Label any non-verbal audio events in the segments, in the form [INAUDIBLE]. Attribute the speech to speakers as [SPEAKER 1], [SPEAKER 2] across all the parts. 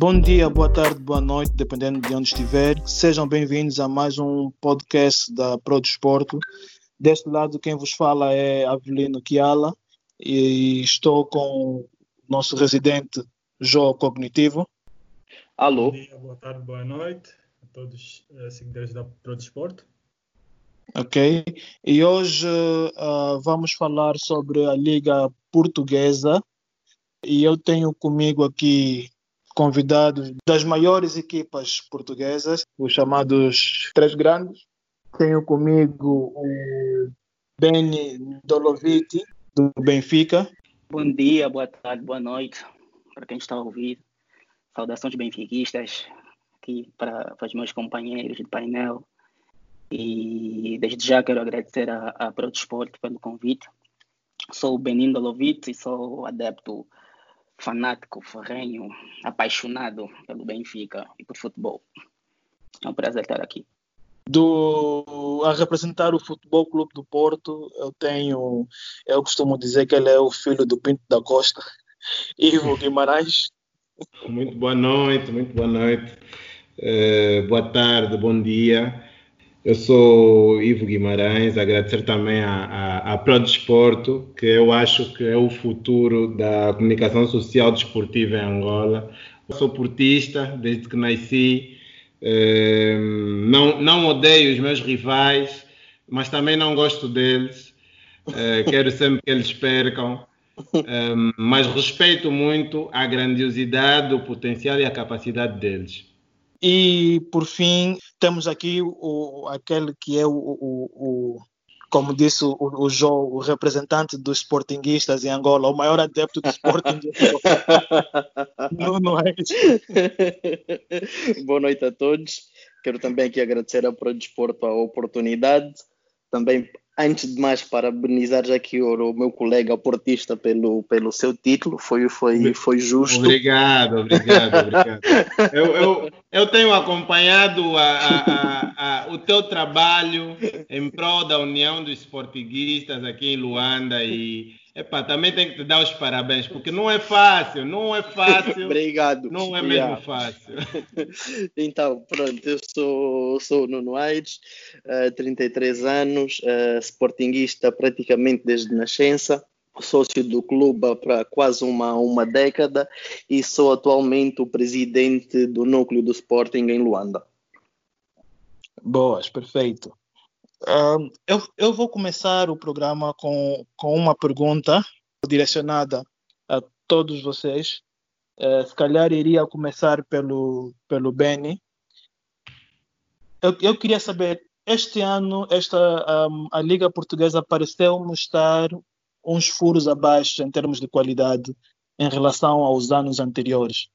[SPEAKER 1] Bom dia, boa tarde, boa noite, dependendo de onde estiver. Sejam bem-vindos a mais um podcast da Pro Desporto. Deste lado, quem vos fala é Avelino Kiala e estou com o nosso residente João Cognitivo.
[SPEAKER 2] Alô.
[SPEAKER 3] Bom dia, boa tarde, boa noite a todos os seguidores da Pro Desporto.
[SPEAKER 1] Ok. E hoje uh, vamos falar sobre a Liga Portuguesa e eu tenho comigo aqui convidados das maiores equipas portuguesas, os chamados Três Grandes. Tenho comigo o Beni Doloviti, do Benfica.
[SPEAKER 2] Bom dia, boa tarde, boa noite para quem está a ouvir. Saudações benfiquistas aqui para, para os meus companheiros de painel. E desde já quero agradecer a, a Pro Desporto pelo convite. Sou o Benin Doloviti sou adepto fanático, ferrenho, apaixonado pelo Benfica e por futebol. É um prazer estar aqui.
[SPEAKER 1] Do, a representar o Futebol Clube do Porto, eu tenho, eu costumo dizer que ele é o filho do Pinto da Costa, [LAUGHS] Ivo Guimarães.
[SPEAKER 4] Muito boa noite, muito boa noite, uh, boa tarde, bom dia. Eu sou Ivo Guimarães, agradecer também à, à, Pro Desporto, que eu acho que é o futuro da comunicação social desportiva em Angola. Eu sou portista desde que nasci, ehm, não, não odeio os meus rivais, mas também não gosto deles. Eh, quero sempre que eles percam, ehm, mas respeito muito a grandiosidade, o potencial e a capacidade deles.
[SPEAKER 1] E, por fim, temos aqui o, aquele que é o, o, o como disse o, o João, o representante dos Sportinguistas em Angola, o maior adepto do Sporting. [LAUGHS]
[SPEAKER 2] não, não é [LAUGHS] Boa noite a todos. Quero também aqui agradecer ao Pro Desporto a oportunidade. Também antes de mais, parabenizar já aqui o, meu colega portista pelo, pelo seu título, foi, foi, foi justo.
[SPEAKER 4] Obrigado, obrigado, obrigado. [LAUGHS] eu, eu, eu tenho acompanhado a, a, a, o teu trabalho em prol da união dos portuguistas aqui em Luanda e Epá, também tem que te dar os parabéns, porque não é fácil, não é fácil. [LAUGHS]
[SPEAKER 2] Obrigado.
[SPEAKER 4] Não é mesmo fácil. [LAUGHS]
[SPEAKER 2] então, pronto, eu sou, sou o Nuno Aires, uh, 33 anos, uh, sportinguista praticamente desde nascença, sócio do clube há quase uma, uma década e sou atualmente o presidente do núcleo do Sporting em Luanda.
[SPEAKER 1] Boas, perfeito. Eu, eu vou começar o programa com, com uma pergunta direcionada a todos vocês. Uh, se calhar iria começar pelo, pelo Benny. Eu, eu queria saber, este ano esta, um, a Liga Portuguesa pareceu estar uns furos abaixo em termos de qualidade em relação aos anos anteriores.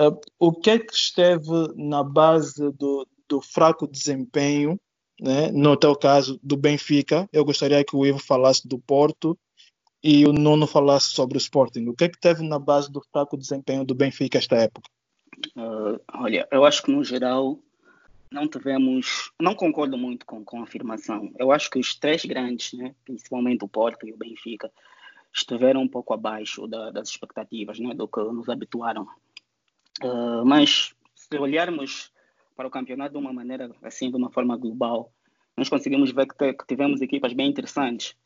[SPEAKER 1] Uh, o que é que esteve na base do, do fraco desempenho né? no teu caso, do Benfica. Eu gostaria que o Ivo falasse do Porto e o Nuno falasse sobre o Sporting. O que é que teve na base do fraco desempenho do Benfica esta época?
[SPEAKER 2] Uh, olha, eu acho que no geral não tivemos, não concordo muito com, com a afirmação. Eu acho que os três grandes, né, principalmente o Porto e o Benfica, estiveram um pouco abaixo da, das expectativas, né, do que nos habituaram. Uh, mas se olharmos para o campeonato de uma maneira assim, de uma forma global. Nós conseguimos ver que, que tivemos equipas bem interessantes.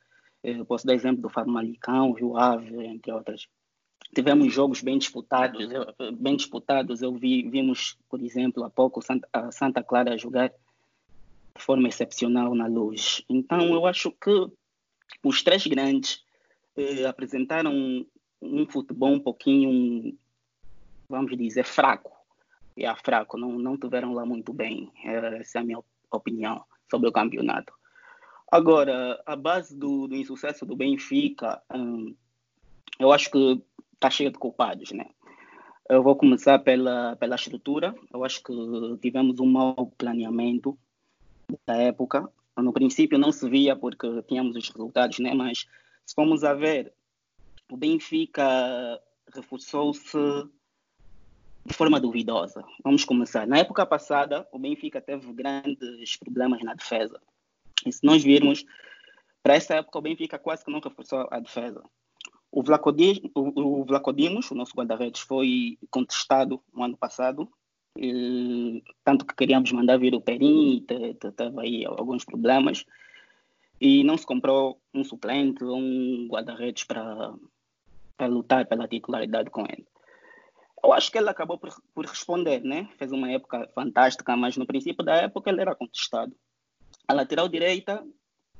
[SPEAKER 2] Eu posso dar exemplo do Famalicão, Rio Ave, entre outras. Tivemos jogos bem disputados, bem disputados. Eu vi, vimos, por exemplo, há pouco Santa, a Santa Clara jogar de forma excepcional na luz. Então, eu acho que os três grandes eh, apresentaram um, um futebol um pouquinho, vamos dizer, fraco é fraco, não, não tiveram lá muito bem. Essa é a minha opinião sobre o campeonato. Agora, a base do, do insucesso do Benfica, hum, eu acho que está cheia de culpados, né? Eu vou começar pela, pela estrutura. Eu acho que tivemos um mau planeamento da época. No princípio não se via porque tínhamos os resultados, né? Mas se formos a ver, o Benfica reforçou-se de forma duvidosa. Vamos começar. Na época passada, o Benfica teve grandes problemas na defesa. E se nós virmos, para essa época, o Benfica quase que não reforçou a defesa. O Vlacodimos, o, Vlacodimos, o nosso guarda-redes, foi contestado no ano passado, e, tanto que queríamos mandar vir o Perim, estava aí alguns problemas, e não se comprou um suplente ou um guarda-redes para lutar pela titularidade com ele. Eu acho que ele acabou por, por, responder, né? Fez uma época fantástica, mas no princípio da época ele era contestado. A lateral direita,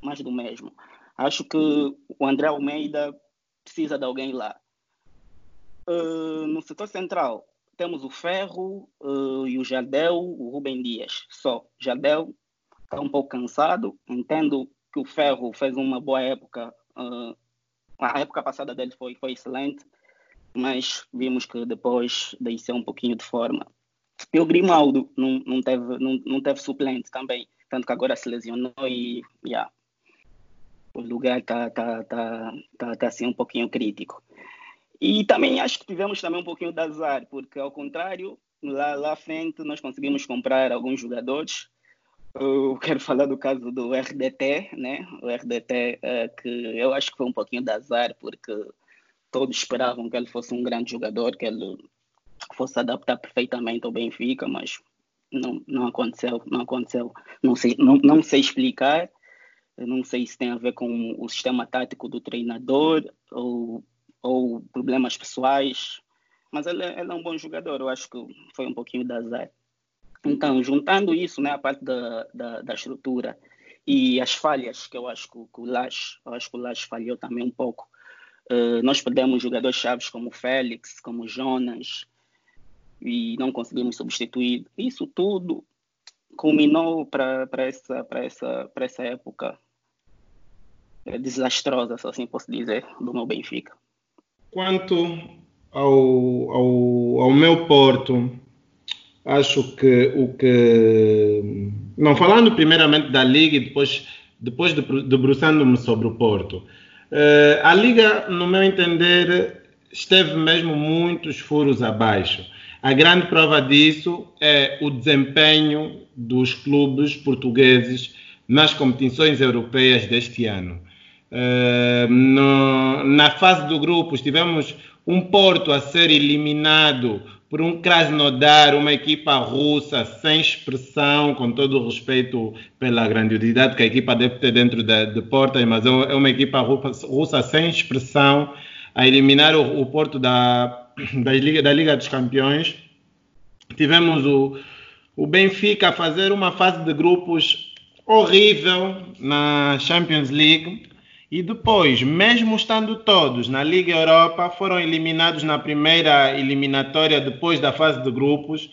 [SPEAKER 2] mais do mesmo. Acho que o André Almeida precisa de alguém lá. Uh, no setor central, temos o Ferro uh, e o Jardel, o Rubem Dias. Só, Jardel está um pouco cansado. Entendo que o Ferro fez uma boa época. Uh, a época passada dele foi, foi excelente mas vimos que depois desceu um pouquinho de forma. E o Grimaldo não, não, teve, não, não teve suplente também, tanto que agora se lesionou e yeah, o lugar está tá, tá, tá, tá, assim um pouquinho crítico. E também acho que tivemos também um pouquinho de azar, porque ao contrário, lá, lá à frente nós conseguimos comprar alguns jogadores. Eu quero falar do caso do RDT, né? O RDT, é, que eu acho que foi um pouquinho de azar, porque todos esperavam que ele fosse um grande jogador, que ele fosse adaptar perfeitamente ao Benfica, mas não, não aconteceu, não aconteceu. Não sei, não, não sei explicar, não sei se tem a ver com o sistema tático do treinador ou, ou problemas pessoais, mas ele, ele é um bom jogador, eu acho que foi um pouquinho de azar. Então, juntando isso, né, a parte da, da, da estrutura e as falhas que eu acho que, que o Lash, eu acho que o Lash falhou também um pouco Uh, nós perdemos jogadores chaves como Félix, como Jonas, e não conseguimos substituir. Isso tudo culminou para essa, essa, essa época desastrosa, se assim posso dizer, do meu Benfica.
[SPEAKER 4] Quanto ao, ao, ao meu Porto, acho que o que. Não falando primeiramente da Liga e depois, depois debruçando-me sobre o Porto. Uh, a Liga, no meu entender, esteve mesmo muitos furos abaixo. A grande prova disso é o desempenho dos clubes portugueses nas competições europeias deste ano. No, na fase do grupo, tivemos um Porto a ser eliminado por um Krasnodar, uma equipa russa sem expressão, com todo o respeito pela grandiosidade que a equipa deve ter dentro de, de Porto, mas é, é uma equipa russa sem expressão, a eliminar o, o Porto da, da, Liga, da Liga dos Campeões. Tivemos o, o Benfica a fazer uma fase de grupos horrível na Champions League e depois, mesmo estando todos na Liga Europa, foram eliminados na primeira eliminatória depois da fase de grupos,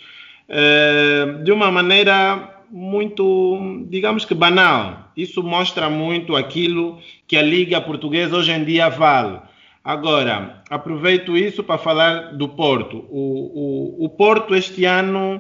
[SPEAKER 4] eh, de uma maneira muito, digamos que banal. Isso mostra muito aquilo que a Liga Portuguesa hoje em dia vale. Agora, aproveito isso para falar do Porto. O, o, o Porto este ano,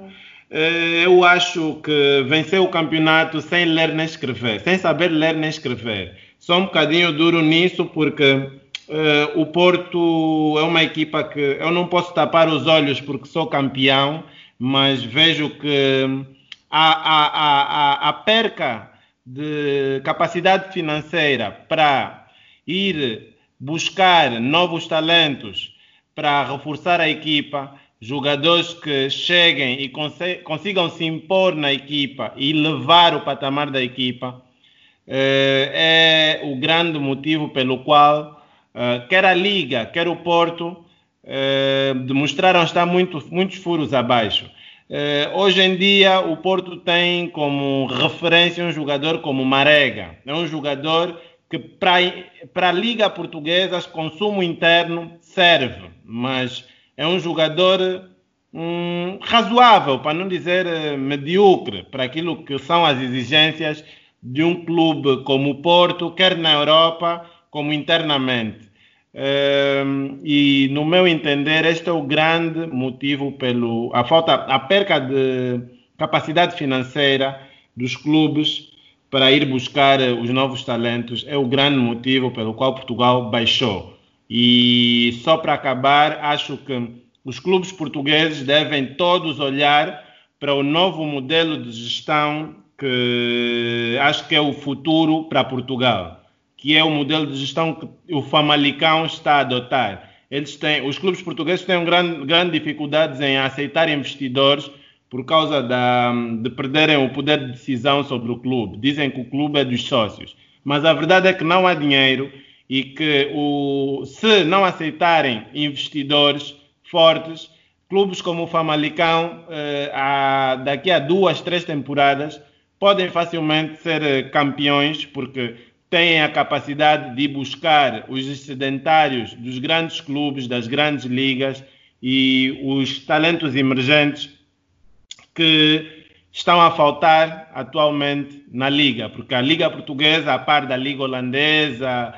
[SPEAKER 4] eh, eu acho que venceu o campeonato sem ler nem escrever, sem saber ler nem escrever sou um bocadinho duro nisso porque uh, o Porto é uma equipa que eu não posso tapar os olhos porque sou campeão, mas vejo que a, a, a, a perca de capacidade financeira para ir buscar novos talentos para reforçar a equipa, jogadores que cheguem e consigam se impor na equipa e levar o patamar da equipa, é, é o grande motivo pelo qual eh, quer a Liga, quer o Porto eh, demonstraram estar muito, muitos furos abaixo. hoje em dia, o Porto tem como referência um jogador como Marega. É um jogador que para a Liga Portuguesa, consumo interno serve, mas é um jogador hum, razoável, para não dizer medíocre, para aquilo que são as exigências de um clube como o Porto, quer na Europa como internamente. Um, e no meu entender, este é o grande motivo pelo a falta, a perca de capacidade financeira dos clubes para ir buscar os novos talentos é o grande motivo pelo qual Portugal baixou. E só para acabar, acho que os clubes portugueses devem todos olhar para o novo modelo de gestão que acho que é o futuro para Portugal, que é o modelo de gestão que o Famalicão está a adotar. Eles têm, os clubes portugueses têm grande, grande dificuldades em aceitar investidores por causa da, de perderem o poder de decisão sobre o clube. Dizem que o clube é dos sócios. Mas a verdade é que não há dinheiro e que o, se não aceitarem investidores fortes, clubes como o Famalicão, eh, há, daqui a duas, três temporadas, podem facilmente ser eh, campeões, porque têm a capacidade de buscar os excedentários dos grandes clubes, das grandes ligas e os talentos emergentes que estão a faltar atualmente na liga, porque a liga portuguesa, a par da liga holandesa,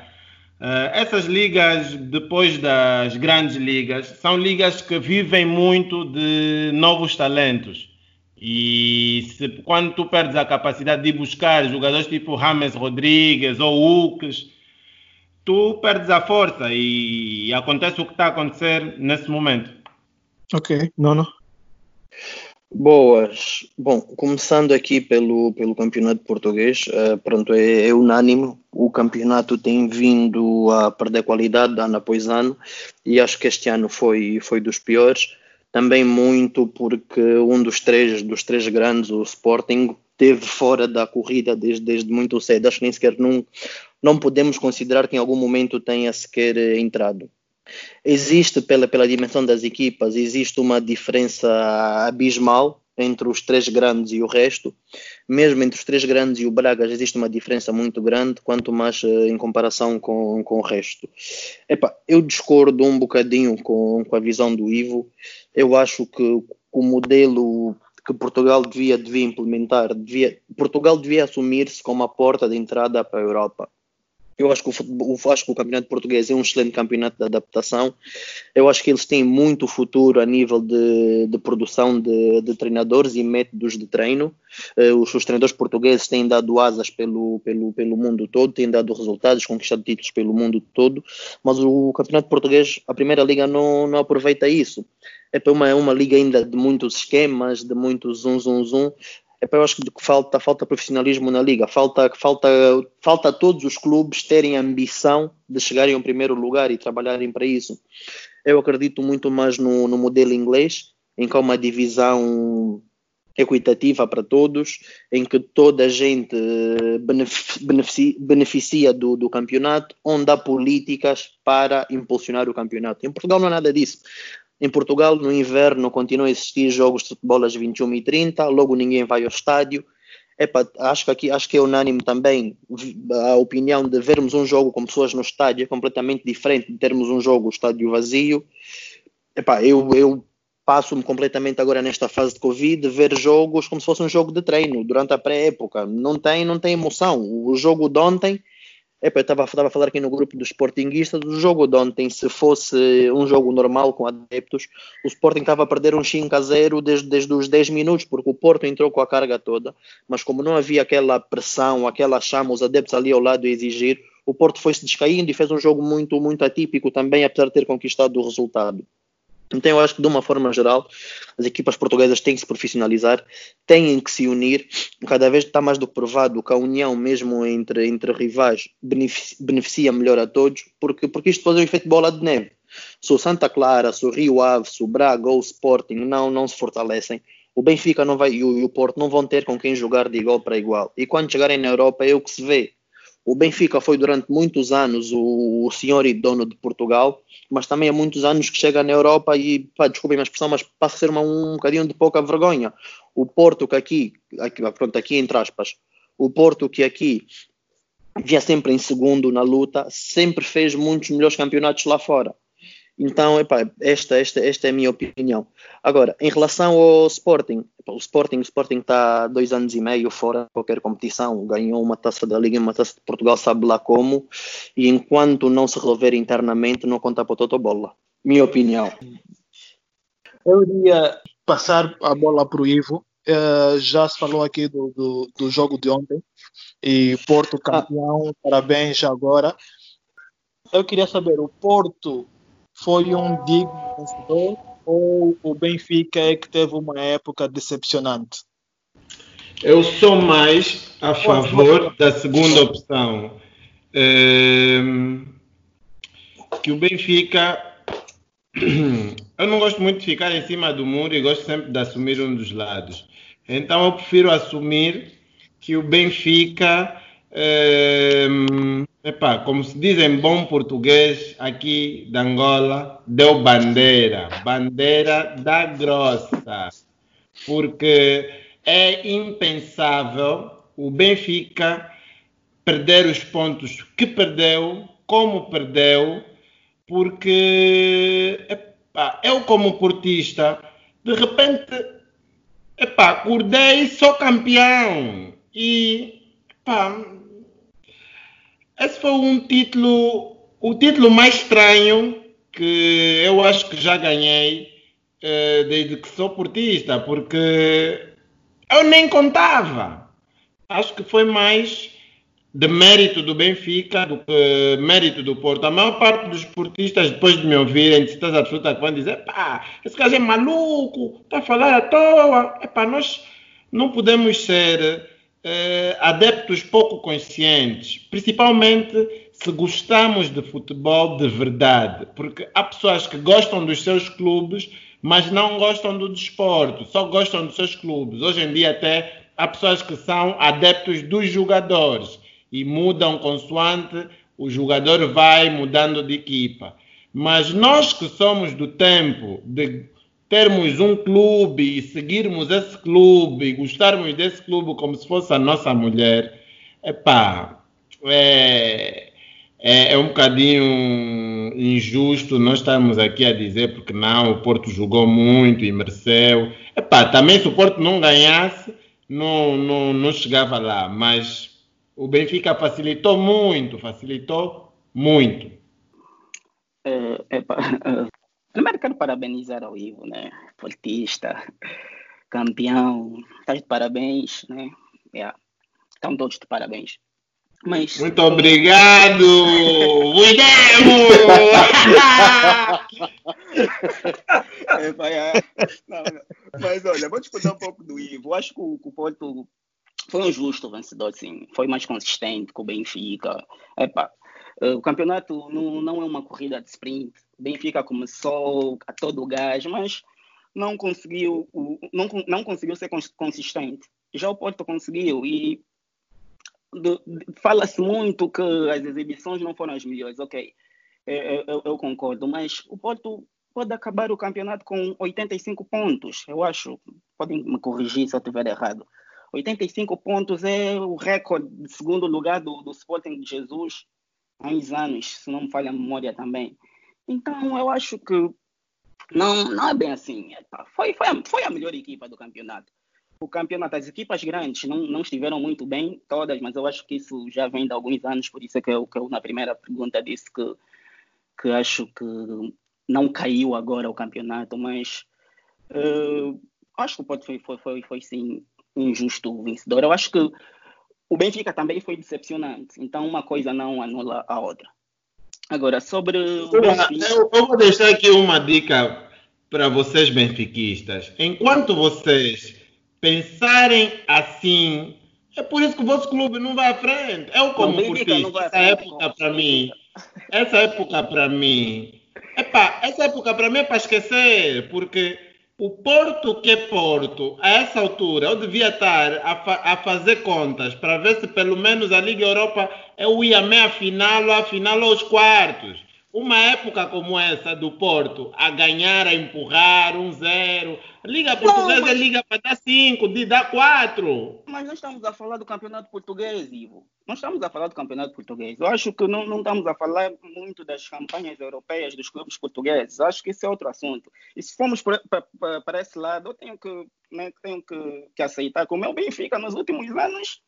[SPEAKER 4] Uh, essas ligas, depois das grandes ligas, são ligas que vivem muito de novos talentos. E se, quando tu perdes a capacidade de buscar jogadores tipo James Rodrigues ou Uques, tu perdes a força e, e acontece o que está a acontecer nesse momento.
[SPEAKER 1] Ok, não, não.
[SPEAKER 5] Boas. Bom, começando aqui pelo, pelo campeonato português, uh, pronto, é, é, unânime. O campeonato tem vindo a perder qualidade ano após ano e acho que este ano foi, foi dos piores. Também muito porque um dos três, dos três grandes, o Sporting, teve fora da corrida desde, desde muito cedo. Acho que nem sequer não, não podemos considerar que em algum momento tenha sequer entrado. Existe, pela, pela dimensão das equipas, existe uma diferença abismal entre os três grandes e o resto. Mesmo entre os três grandes e o Braga existe uma diferença muito grande, quanto mais uh, em comparação com, com o resto. Eu discordo um bocadinho com, com a visão do Ivo. Eu acho que o modelo que Portugal devia, devia implementar, devia, Portugal devia assumir-se como a porta de entrada para a Europa. Eu acho que o, futebol, acho que o campeonato português é um excelente campeonato de adaptação. Eu acho que eles têm muito futuro a nível de, de produção de, de, treinadores e métodos de treino. Uh, os, os, treinadores portugueses têm dado asas pelo, pelo, pelo mundo todo, têm dado resultados, conquistado títulos pelo mundo todo, mas o campeonato português, a primeira liga, não, não aproveita isso. É uma, uma liga ainda de muitos esquemas, de muitos zum, zum, zum é eu acho que falta, falta profissionalismo na liga, falta, falta, falta todos os clubes terem a ambição de chegarem ao primeiro lugar e trabalharem para isso. Eu acredito muito mais no, no modelo inglês, em que há uma divisão equitativa para todos, em que toda a gente beneficia, beneficia do, do, campeonato, onde há políticas para impulsionar o campeonato. Em Portugal não há nada disso. Em Portugal, no inverno, continuam a existir jogos de futebol às 21h30, logo ninguém vai ao estádio. Epa, acho, que aqui, acho que é unânime também a opinião de vermos um jogo com pessoas no estádio é completamente diferente de termos um jogo estádio vazio. Epa, eu, eu passo-me completamente agora nesta fase de Covid ver jogos como se fosse um jogo de treino durante a pré-época. Não tem, não tem emoção. O jogo de ontem Epa, eu estava a falar aqui no grupo dos Sportinguistas, o jogo de ontem, se fosse um jogo normal com adeptos, o Sporting estava a perder um 5 a 0 desde, desde os 10 minutos, porque o Porto entrou com a carga toda, mas como não havia aquela pressão, aquela chama, os adeptos ali ao lado a exigir, o Porto foi-se descaindo e fez um jogo muito, muito atípico também, apesar de ter conquistado o resultado. Então, eu acho que, de uma forma geral, as equipas portuguesas têm que se profissionalizar, têm que se unir. Cada vez está mais do provado que a união, mesmo entre, entre rivais, beneficia, beneficia melhor a todos, porque, porque isto faz um efeito bola de neve. Se o Santa Clara, se o Rio Ave, se o Braga ou o Sporting não, não se fortalecem, o Benfica não vai, e o, e o Porto não vão ter com quem jogar de igual para igual. E quando chegarem na Europa é o que se vê. O Benfica foi durante muitos anos o, o senhor e dono de Portugal, mas também há muitos anos que chega na Europa e, pá, desculpem a expressão, mas passa a ser uma, um bocadinho de pouca vergonha. O Porto que aqui, aqui, pronto, aqui entre aspas, o Porto que aqui via sempre em segundo na luta, sempre fez muitos melhores campeonatos lá fora. Então, epá, esta, esta, esta é a minha opinião. Agora, em relação ao Sporting, epá, o Sporting o Sporting está dois anos e meio fora de qualquer competição, ganhou uma taça da Liga e uma taça de Portugal, sabe lá como, e enquanto não se resolver internamente, não conta para o bola. Minha opinião.
[SPEAKER 1] Eu iria passar a bola para o Ivo. Uh, já se falou aqui do, do, do, jogo de ontem e Porto campeão, ah. parabéns agora. Eu queria saber, o Porto foi um digno vencedor ou o Benfica é que teve uma época decepcionante?
[SPEAKER 4] Eu sou mais a favor da segunda opção. ehm, que o Benfica. [CLEARS THROAT] Eu não gosto muito de ficar em cima do muro e gosto sempre de assumir um dos lados. Então eu prefiro assumir que o Benfica, ehm, epá, como se diz em bom português aqui de Angola, deu bandeira, bandeira da grossa, porque é impensável o Benfica perder os pontos que perdeu, como perdeu, porque epá, eu como portista, de repente, epá, acordei, sou campeão. E epá, esse foi um título, o título mais estranho que eu acho que já ganhei eh, desde que sou portista, porque eu nem contava. Acho que foi mais de mérito do Benfica do que mérito do Porto. A maior parte dos portistas, depois de me ouvirem, de certeza absoluta, vão dizer: pá, esse gajo é maluco, está a falar à toa. Epá, nós não podemos ser eh, adeptos pouco conscientes, principalmente se gostamos de futebol de verdade, porque há pessoas que gostam dos seus clubes, mas não gostam do desporto, só gostam dos seus clubes. Hoje em dia até há pessoas que são adeptos dos jogadores e mudam consoante o jogador vai mudando de equipa. Mas nós que somos do tempo de termos um clube e seguirmos esse clube e gostarmos desse clube como se fosse a nossa mulher, epá, é, é, é um bocadinho injusto nós estarmos aqui a dizer porque não, o Porto jogou muito e mereceu. Epá, também se o Porto não ganhasse, não, não, não chegava lá, mas o Benfica facilitou muito, facilitou muito.
[SPEAKER 2] É, é, primeiro quero parabenizar ao Ivo, né? Portista, campeão, tá de parabéns, né? Yeah. Estão todos de parabéns. Mas,
[SPEAKER 4] Muito obrigado! William! [LAUGHS]
[SPEAKER 2] é, não. Mas olha, vou discutir um pouco do Ivo. Acho que o, o Porto foi um justo vencedor, sim. Foi mais consistente com o Benfica. Epa, o campeonato não, não é uma corrida de sprint. Benfica começou a todo gás, mas não conseguiu, não, não conseguiu ser consistente. Já o Porto conseguiu e fala-se muito que as exibições não foram as melhores, ok, eu, eu, eu, concordo, mas o Porto pode acabar o campeonato com 85 pontos, eu acho, podem me corrigir se eu estiver errado. 85 pontos é o recorde de segundo lugar do, do Sporting de Jesus há uns anos, se não me falha a memória também. Então, eu acho que não, não é bem assim. Foi, foi, a, foi a melhor equipa do campeonato. O campeonato, as equipas grandes não, não estiveram muito bem, todas, mas eu acho que isso já vem de alguns anos, por isso é que eu, que eu na primeira pergunta disse que, que acho que não caiu agora o campeonato, mas uh, acho que o Porto foi, foi, foi, foi sim injusto vencedor. Eu acho que o Benfica também foi decepcionante, então uma coisa não anula a outra. Agora, sobre o
[SPEAKER 4] Benfica... eu, eu vou deixar aqui uma dica para vocês benfiquistas. Enquanto vocês pensarem assim, é por isso que o vosso clube não vai à frente. Eu como portista, essa época para mim, essa época para mim, epá, essa época para mim é para esquecer, porque o Porto que é Porto, a essa altura, eu devia estar a, fa a fazer contas para ver se pelo menos a Liga Europa eu ia meia final, a final aos quartos. Uma época como essa do Porto, a ganhar, a empurrar, um zero. Liga Portuguesa não, mas... é liga para dar cinco, de dar quatro.
[SPEAKER 2] Mas nós estamos a falar do campeonato português, Ivo. Nós estamos a falar do campeonato português. Eu acho que não, não estamos a falar muito das campanhas europeias dos clubes portugueses. Eu acho que esse é outro assunto. E se formos para esse lado, eu tenho que, né, tenho que, que aceitar que o meu Benfica nos últimos anos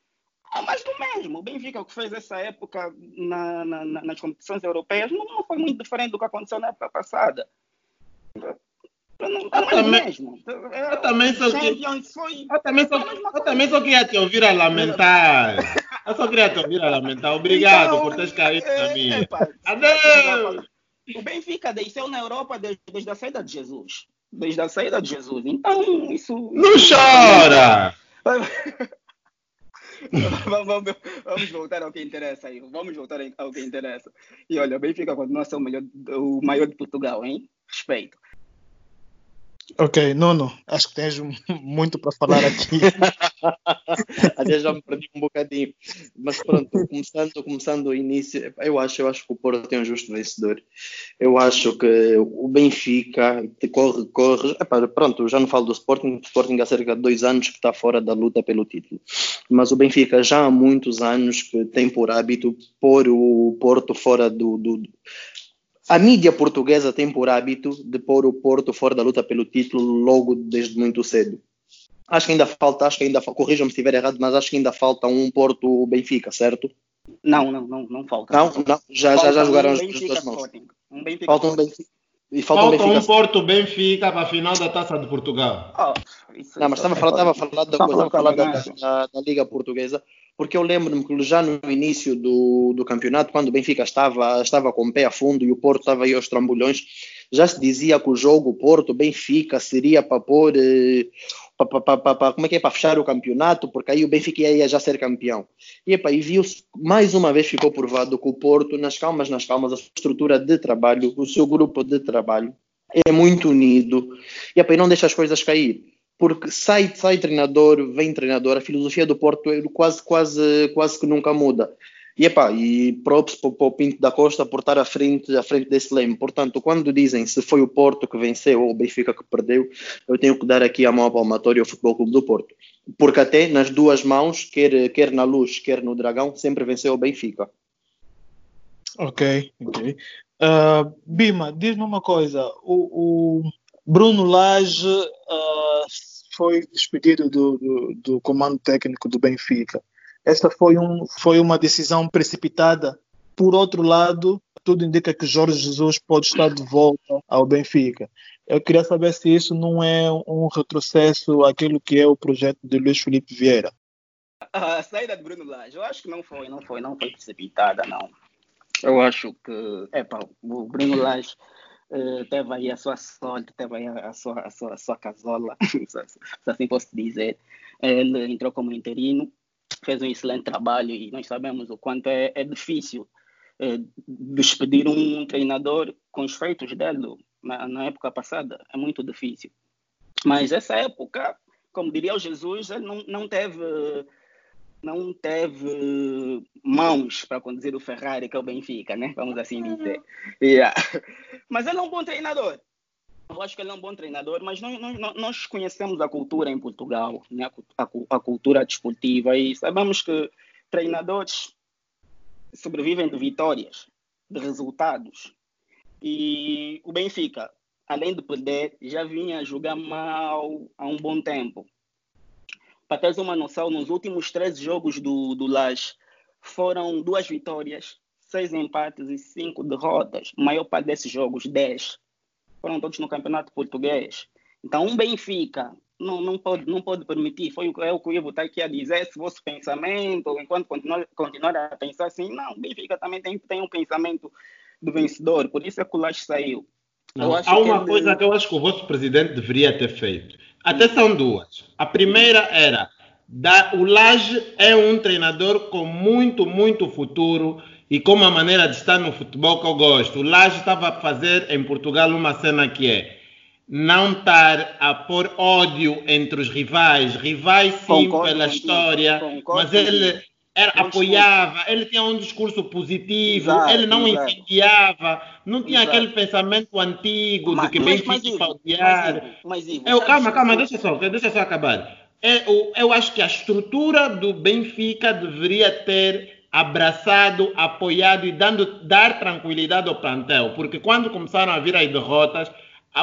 [SPEAKER 2] é mais do mesmo. O Benfica, o que fez essa época na, na, nas competições europeias, não, não, foi muito diferente do que aconteceu na época passada.
[SPEAKER 4] Não, é eu, também, mesmo. Eu, também só que, foi, eu também só, eu também só queria te ouvir a lamentar. eu só queria te ouvir a lamentar. Obrigado então, por teres caído é, na minha. Adeus!
[SPEAKER 2] O Benfica desceu na Europa desde, desde a saída de Jesus. Desde a saída de Jesus. Então, isso.
[SPEAKER 4] Não chora! [LAUGHS] [LAUGHS]
[SPEAKER 2] vamos, vamos, voltar ao que interessa aí. Vamos voltar ao que interessa. E olha, o Benfica continua a ser o, melhor, o maior de Portugal, hein? Respeito.
[SPEAKER 1] Ok, Nuno, acho que tens [LAUGHS] muito para falar aqui. [LAUGHS]
[SPEAKER 5] Até já me perdi um bocadinho. Mas pronto, começando, começando o início, eu acho, eu acho que o Porto tem um justo vencedor. Eu acho que o Benfica corre, corre. Epá, pronto, já não falo do Sporting, o Sporting há cerca de dois anos que está fora da luta pelo título. Mas o Benfica já há muitos anos que tem por hábito pôr o Porto fora do, do a mídia portuguesa tem por hábito de pôr o Porto fora da luta pelo título logo desde muito cedo. Acho que ainda falta, acho que ainda corrijam-me se estiver errado, mas acho que ainda falta um Porto Benfica, certo?
[SPEAKER 2] Não, não, não, não falta.
[SPEAKER 5] Não, não já, falta já, já jogaram um as duas mãos. Um Benfica falta um Benfica.
[SPEAKER 4] E falta, falta um, Benfica. um Porto Benfica para a final da Taça de Portugal.
[SPEAKER 5] Oh, isso, não, mas estava a falar, estava a falar da, coisa, falar da, da, da Liga Portuguesa porque eu lembro-me que já no início do, do campeonato, quando o Benfica estava, estava com o pé a fundo e o Porto estava aí aos trambolhões, já se dizia que o jogo Porto-Benfica seria para pôr, eh, como é que é, para fechar o campeonato, porque aí o Benfica ia já ser campeão. E, epa, e viu-se, mais uma vez ficou provado que o Porto, nas calmas, nas calmas, a sua estrutura de trabalho, o seu grupo de trabalho, é muito unido, e, epa, e não deixa as coisas cair porque sai, sai treinador, vem treinador, a filosofia do Porto é quase, quase, quase que nunca muda. E, epá, e props para o Pinto da Costa por estar à frente, à frente desse leme. Portanto, quando dizem se foi o Porto que venceu ou o Benfica que perdeu, eu tenho que dar aqui a mão palmatória ao Futebol Clube do Porto. Porque até nas duas mãos, quer, quer na luz, quer no dragão, sempre venceu o Benfica.
[SPEAKER 1] Ok, ok. Uh, Bima, diz-me uma coisa. O, o Bruno Lage uh, foi despedido do, do, do, comando técnico do Benfica. Esta foi, um, foi uma decisão precipitada. Por outro lado, tudo indica que Jorge Jesus pode estar de volta ao Benfica. Eu queria saber se isso não é um retrocesso àquilo que é o projeto de Luiz Felipe Vieira.
[SPEAKER 2] A saída de Bruno Lage, eu acho que não foi, não foi, não foi precipitada, não. Eu acho que, é o Bruno Lage uh, teve aí a sua sorte, teve aí a sua, a sua, a sua casola, [LAUGHS] se assim posso dizer. Ele entrou como interino, fez um excelente trabalho e nós sabemos o quanto é, é difícil é, despedir um treinador com os feitos dele na, na, época passada. É muito difícil. Mas essa época, como diria o Jesus, ele não, não teve não teve mãos para conduzir o Ferrari, que é o Benfica, né? Vamos assim dizer. Yeah. [LAUGHS] Mas ele é um bom treinador. Eu acho que ele é um bom treinador, mas nós, nós, nós conhecemos a cultura em Portugal, né? a, a, cultura desportiva, e sabemos que treinadores sobrevivem de vitórias, de resultados. E o Benfica, além de perder, já vinha jogar mal há um bom tempo. Para teres uma noção, nos últimos 13 jogos do, do Laje, foram duas vitórias, seis empates e cinco derrotas. Maior parte desses jogos, 10, foram todos no Campeonato Português. Então, um Benfica não, não, pode, não pode permitir. Foi o, é o que o Ivo está aqui a dizer. Se vosso pensamento, enquanto continuar, continuar a pensar assim, não, o Benfica também tem, tem um pensamento do vencedor. Por isso é que o Laje saiu.
[SPEAKER 4] Há uma ele... coisa que eu acho que o vosso presidente deveria ter feito. Até são duas. A primeira era da, o Laje é um treinador com muito, muito futuro e com uma maneira de estar no futebol que eu gosto. O Laje estava a fazer em Portugal uma cena que é não estar a pôr ódio entre os rivais, rivais sim concordo pela história, mas ele era, apoiava, ele tinha um discurso positivo, exato, ele não exato. incendiava, não tinha exato. aquele pensamento antigo mas, de que. Mas, mas, eu, calma, calma, deixa só, deixa só acabar. Eu, eu acho que a estrutura do Benfica deveria ter abraçado, apoiado e dando, dar tranquilidade ao plantel, porque quando começaram a vir as derrotas,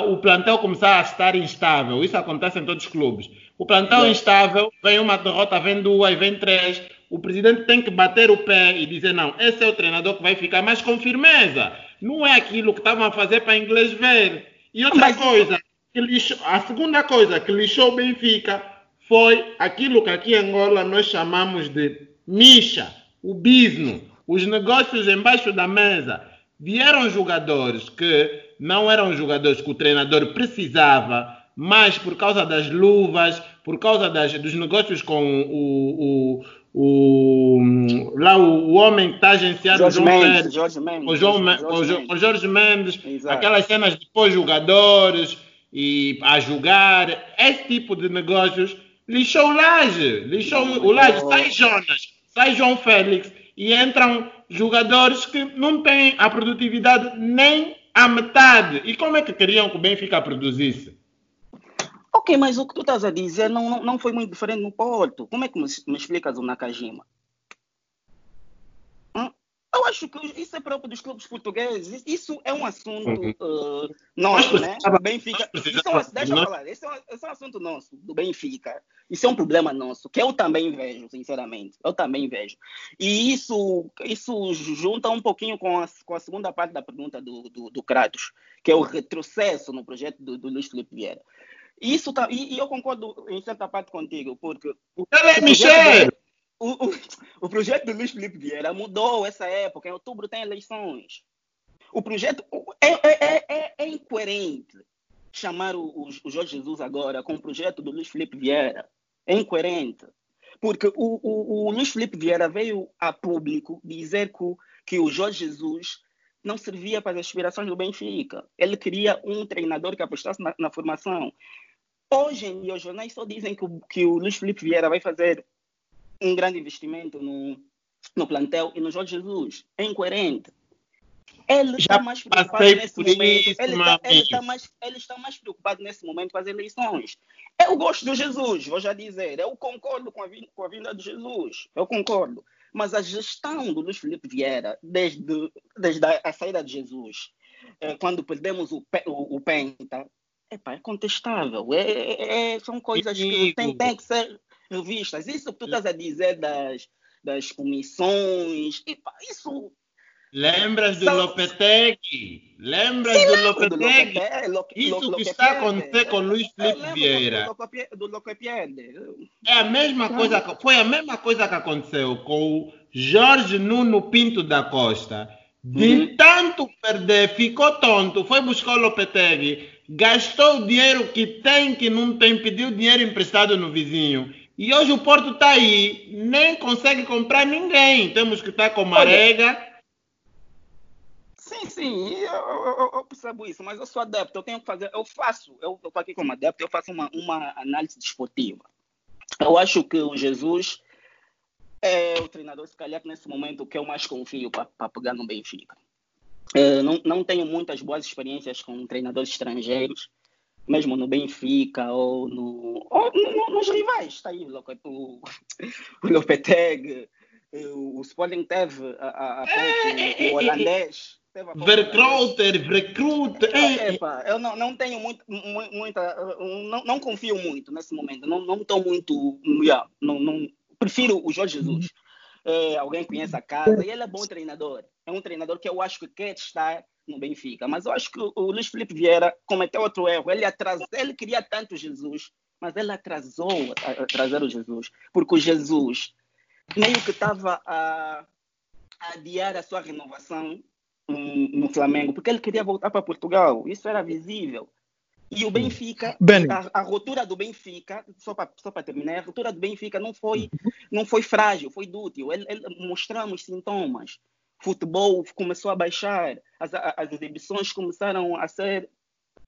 [SPEAKER 4] o plantel começava a estar instável. Isso acontece em todos os clubes. O plantel instável, vem uma derrota, vem duas, vem três o presidente tem que bater o pé e dizer: não, esse é o treinador que vai ficar, mas com firmeza. Não é aquilo que estavam a fazer para inglês ver. E outra mas... coisa, lixou, a segunda coisa que lixou o Benfica foi aquilo que aqui em Angola nós chamamos de micha, o bisno, os negócios embaixo da mesa. Vieram jogadores que não eram jogadores que o treinador precisava, mas por causa das luvas, por causa das, dos negócios com o, o, o, lá o, o homem que está agenciado,
[SPEAKER 2] Jorge
[SPEAKER 4] João
[SPEAKER 2] Mendes,
[SPEAKER 4] Mendes,
[SPEAKER 2] Jorge Mendes,
[SPEAKER 4] o João,
[SPEAKER 2] Jorge
[SPEAKER 4] o Jo-
[SPEAKER 2] Mendes.
[SPEAKER 4] o Jorge Mendes,
[SPEAKER 2] Exato.
[SPEAKER 4] aquelas cenas de pôr jogadores e a jogar, esse tipo de negócios lixou o Laje, lixou o Laje, sai Jonas, sai João Félix e entram jogadores que não têm a produtividade nem a metade. E como é que queriam que o Benfica produzisse?
[SPEAKER 2] Ok, mas o que tu estás a dizer não, não, não foi muito diferente no Porto. Como é que me, me explicas o Nakajima? Hum? Eu acho que isso é próprio dos clubes portugueses. Isso é um assunto
[SPEAKER 4] Uhum.
[SPEAKER 2] uh, nosso, né? Benfica. Isso é um, deixa eu falar. Esse é, um, esse é um assunto nosso, do Benfica. Isso é um problema nosso, que eu também vejo, sinceramente. Eu também vejo. E isso, isso junta um pouquinho com a, com a segunda parte da pergunta do, do, do Kratos, que é o retrocesso no projeto do, do Luís Felipe Vieira. Isso tá, e, e eu concordo em certa parte contigo, porque o,
[SPEAKER 4] é
[SPEAKER 2] o
[SPEAKER 4] Michel!
[SPEAKER 2] projeto, do, o, o, o projeto do Luís Felipe Vieira mudou essa época. Em outubro tem eleições. O projeto é, é, é, é incoerente chamar o, o, Jorge Jesus agora com o projeto do Luís Felipe Vieira. É incoerente. Porque o, o, o Luís Felipe Vieira veio a público dizer que, o- que o Jorge Jesus não servia para as aspirações do Benfica. Ele queria um treinador que apostasse na, na formação. Hoje em dia, os jornais só dizem que o, que o Luís Felipe Vieira vai fazer um grande investimento no, no plantel e no Jorge Jesus. É incoerente. Ele
[SPEAKER 4] Já
[SPEAKER 2] está mais preocupado nesse
[SPEAKER 4] por
[SPEAKER 2] momento.
[SPEAKER 4] isso,
[SPEAKER 2] ele, está, ele, está mais, ele está mais preocupado nesse momento com as eleições. Eu gosto do Jesus, vou já dizer. Eu concordo com a, vin- com a vinda de Jesus. Eu concordo. Mas a gestão do Luís Felipe Vieira, desde, desde a, a saída de Jesus, eh, quando perdemos o, o, o Penta, epá, é contestável. É, é- é- são coisas que têm, têm que ser revistas. Isso que tu estás a dizer das, das comissões, epá, isso
[SPEAKER 4] Lembras do
[SPEAKER 2] São-
[SPEAKER 4] Lopetegui? Lembras
[SPEAKER 2] Sim,
[SPEAKER 4] do Lopetegui?
[SPEAKER 2] Lopetegui, Lo-
[SPEAKER 4] Isso que está a acontecer com
[SPEAKER 2] Eu
[SPEAKER 4] Felipe Vieira.
[SPEAKER 2] Do, Lopetegui-.
[SPEAKER 4] É a mesma coisa, foi a mesma coisa que aconteceu com o Jorge Nuno Pinto da Costa. De
[SPEAKER 2] Uhum.
[SPEAKER 4] tanto perder, ficou tonto, foi buscar o Lopetegui, gastou o dinheiro que tem, que não tem, pediu dinheiro emprestado no vizinho. E hoje o Porto está aí, nem consegue comprar ninguém. Temos que estar com Marega.
[SPEAKER 2] Sim, sim, eu, eu- eu- percebo isso, mas eu sou adepto, eu tenho que fazer, eu faço, eu estou aqui como adepto, eu faço uma, uma análise desportiva. Eu acho que o Jesus é o treinador, se calhar, que nesse momento que eu mais confio para pegar no Benfica. Eh, não, não tenho muitas boas experiências com treinadores estrangeiros, mesmo no Benfica ou, no, ou no- no- nos rivais. Está aí o, Lope- o, o Lopetegui, eh, o, o Sporting teve a, a, pouco, o holandês. Teve a pouco o holandês.
[SPEAKER 4] Vercrouter, Vercrouter. É,
[SPEAKER 2] Epa, eu não, não tenho muito, mu- muita. Não, não confio muito nesse momento. Não não estou muito. yeah, não, não, prefiro o Jorge Jesus. É, alguém conhece a casa e ele é bom treinador. É um treinador que eu acho que quer estar no Benfica. Mas eu acho que o Luiz Felipe Vieira cometeu outro erro. Ele, atrasou, ele queria tanto Jesus, mas ele atrasou a, a trazer o Jesus. Porque o Jesus meio que estava a, a adiar a sua renovação no, no Flamengo, porque ele queria voltar para Portugal. Isso era visível. E o Benfica,
[SPEAKER 1] Benny.
[SPEAKER 2] a, a ruptura do Benfica, só para terminar, a ruptura do Benfica não foi, não foi frágil, foi dútil. Ele, ele- mostramos sintomas. Futebol começou a baixar, as, as exibições começaram a ser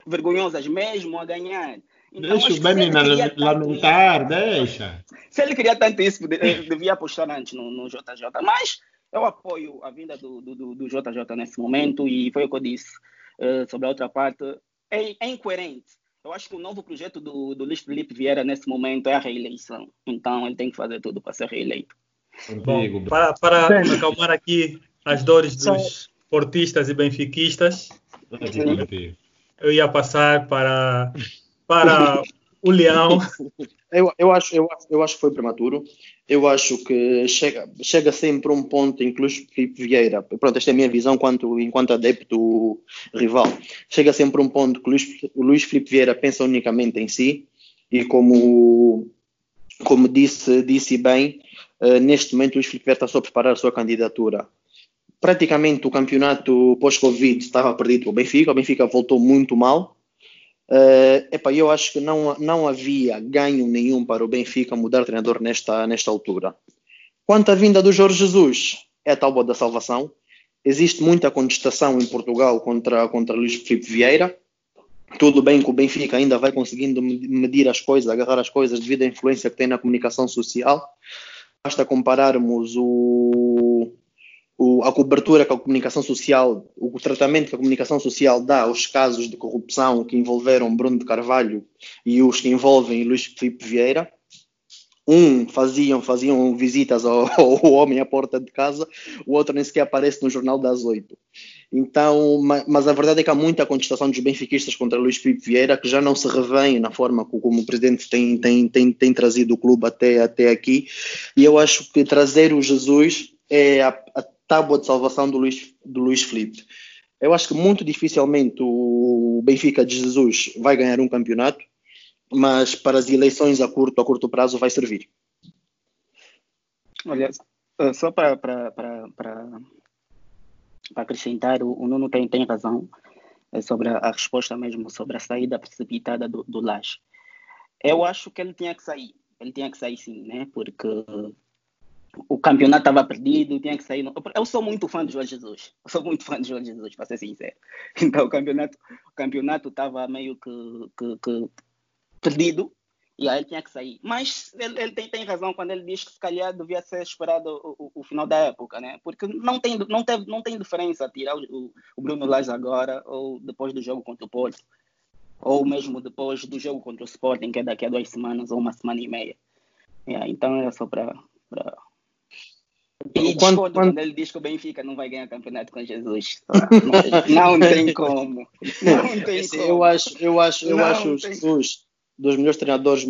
[SPEAKER 2] vergonhosas, mesmo a ganhar. Então,
[SPEAKER 4] Deixa o
[SPEAKER 2] tanto
[SPEAKER 4] lamentar, deixa.
[SPEAKER 2] se ele queria tanto isso, eh, devia apostar antes no, no JJ. Mas eu apoio a vinda do, do, do- do JJ nesse momento e foi o que eu disse eh, sobre a outra parte. É, é incoerente. Eu acho que o novo projeto do, do Luiz Felipe Vieira nesse momento é a reeleição. Então ele tem que fazer tudo para ser reeleito.
[SPEAKER 3] Bom, para, para acalmar aqui as dores dos portistas e benfiquistas, eu ia passar para, para o Leão. [LAUGHS]
[SPEAKER 5] Eu, eu, acho, eu, acho- eu acho que foi prematuro. Eu acho que chega, chega sempre um ponto em que Luís Filipe Vieira, pronto, esta é a minha visão enquanto, enquanto adepto rival, chega sempre um ponto que Luís, o Luís Filipe Vieira pensa unicamente em si e como, como disse, disse bem, eh, neste momento o Luís Filipe Vieira está só a preparar a sua candidatura. Praticamente o campeonato pós-Covid estava perdido para o Benfica, o Benfica voltou muito mal, Uh, epa, eu acho que não, não havia ganho nenhum para o Benfica mudar treinador nesta, nesta altura. Quanto à vinda do Jorge Jesus, é a tábua da salvação. Existe muita contestação em Portugal contra, contra Luís Filipe Vieira. Tudo bem que o Benfica ainda vai conseguindo medir as coisas, agarrar as coisas devido à influência que tem na comunicação social. Basta compararmos o, o, a cobertura que a comunicação social, o tratamento que a comunicação social dá aos casos de corrupção que envolveram Bruno de Carvalho e os que envolvem Luís Filipe Vieira um faziam, faziam visitas ao, [LAUGHS] ao, homem à porta de casa, o outro nem sequer aparece no Jornal das Oito. Então, mas, mas, a verdade é que há muita contestação dos benfiquistas contra Luís Filipe Vieira, que já não se revém na forma como o presidente tem, tem, tem, tem trazido o clube até, até aqui. E eu acho que trazer o Jesus é a, a tábua de salvação do Luís, do Luís Filipe. Eu acho que muito dificilmente o Benfica de Jesus vai ganhar um campeonato mas para as eleições a curto, a curto prazo vai servir.
[SPEAKER 2] Olha, eh, só para acrescentar, o, Nuno tem, tem razão é sobre a, a, resposta mesmo, sobre a saída precipitada do, do Laje. Eu acho que ele tinha que sair, ele tinha que sair sim, né? porque o campeonato estava perdido, tinha que sair. Eu sou muito fã de João Jesus. Eu sou muito fã de João Jesus, para ser sincero. [LAUGHS] Então o campeonato campeonato estava meio que, que, que perdido e aí ele tinha que sair. Mas ele, ele tem, tem, razão quando ele diz que se calhar devia ser esperado o, o, o final da época, né? Porque não tem, não teve, não tem diferença tirar o, o Bruno Lage agora ou depois do jogo contra o Porto. Ou mesmo depois do jogo contra o Sporting, que é daqui a duas semanas ou uma semana e meia. Yeah, então era só para. E quando, quando, quando, ele diz que o Benfica não vai ganhar campeonato com Jesus. Não, não tem [LAUGHS] como. Não tem como.
[SPEAKER 5] Eu acho, eu acho, eu não acho Jesus dos melhores treinadores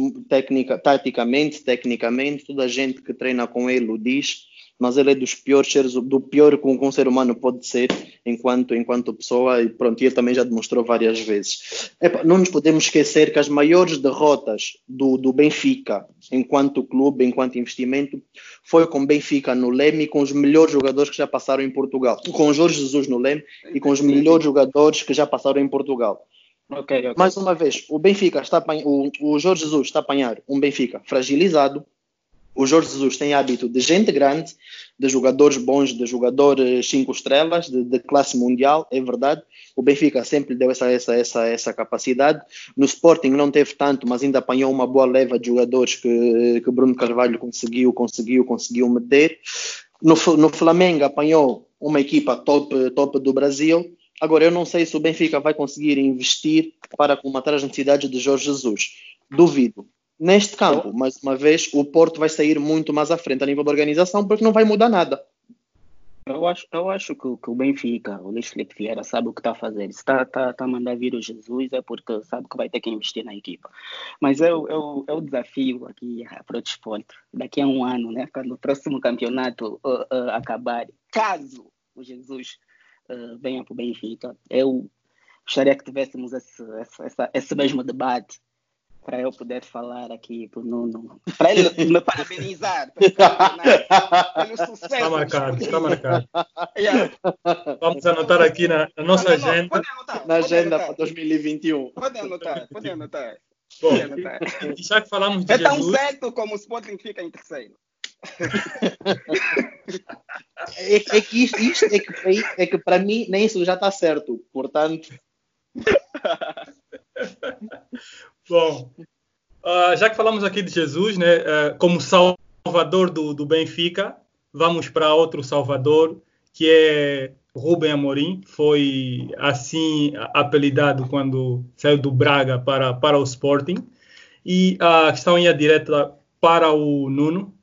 [SPEAKER 5] taticamente, tecnicamente, toda a gente que treina com ele o diz, mas ele é dos piores seres, do pior que um, ser humano pode ser enquanto, enquanto pessoa, e pronto, ele também já demonstrou várias vezes. Epa, não nos podemos esquecer que as maiores derrotas do, do Benfica, enquanto clube, enquanto investimento, foi com Benfica no Leme e com os melhores jogadores que já passaram em Portugal. Com Jorge Jesus no Leme e com os melhores jogadores que já passaram em Portugal.
[SPEAKER 2] Okay, okay.
[SPEAKER 5] Mais uma vez, o Benfica está o, o Jorge Jesus está a apanhar um Benfica fragilizado. O Jorge Jesus tem hábito de gente grande, de jogadores bons, de jogadores cinco estrelas, de, de, classe mundial, é verdade. O Benfica sempre deu essa, essa, essa, essa capacidade. No Sporting não teve tanto, mas ainda apanhou uma boa leva de jogadores que, que Bruno Carvalho conseguiu, conseguiu, conseguiu meter. No, no Flamengo apanhou uma equipa top, top do Brasil Agora, eu não sei se o Benfica vai conseguir investir para comatar as necessidades de Jorge Jesus. Duvido. Neste campo, mais uma vez, o Porto vai sair muito mais à frente a nível da organização porque não vai mudar nada.
[SPEAKER 2] Eu acho, eu acho que, que o Benfica, o Luís Felipe Vieira, sabe o que está a fazer. Se está tá, tá a mandar vir o Jesus é porque sabe que vai ter que investir na equipa. Mas eu, eu, eu desafio aqui para o desporto, daqui a um ano, né, quando o próximo campeonato uh, uh, acabar, caso o Jesus uh, venha para o Benfica. Eu gostaria que tivéssemos esse, esse, esse mesmo debate para eu poder falar aqui para o Nuno, para ele [LAUGHS] me parabenizar pelo, sucesso.
[SPEAKER 3] Está marcado, está marcado. Yeah. Vamos anotar aqui na, na nossa não, não, agenda. Pode
[SPEAKER 5] anotar, na agenda para 2021.
[SPEAKER 2] Pode anotar, pode anotar.
[SPEAKER 3] Bom, e já que falamos de
[SPEAKER 2] é
[SPEAKER 3] Jesus...
[SPEAKER 2] tão certo como o Sporting fica em terceiro.
[SPEAKER 5] é, é, que isto, isto é, que, é que para mim nem isso já está certo, portanto. [LAUGHS]
[SPEAKER 3] Bom, uh, já que falamos aqui de Jesus, né, uh, como salvador do, do Benfica, vamos para outro salvador, que é Rubem Amorim. Foi assim apelidado quando saiu do Braga para, para o Sporting. E a questão ia direta para o Nuno.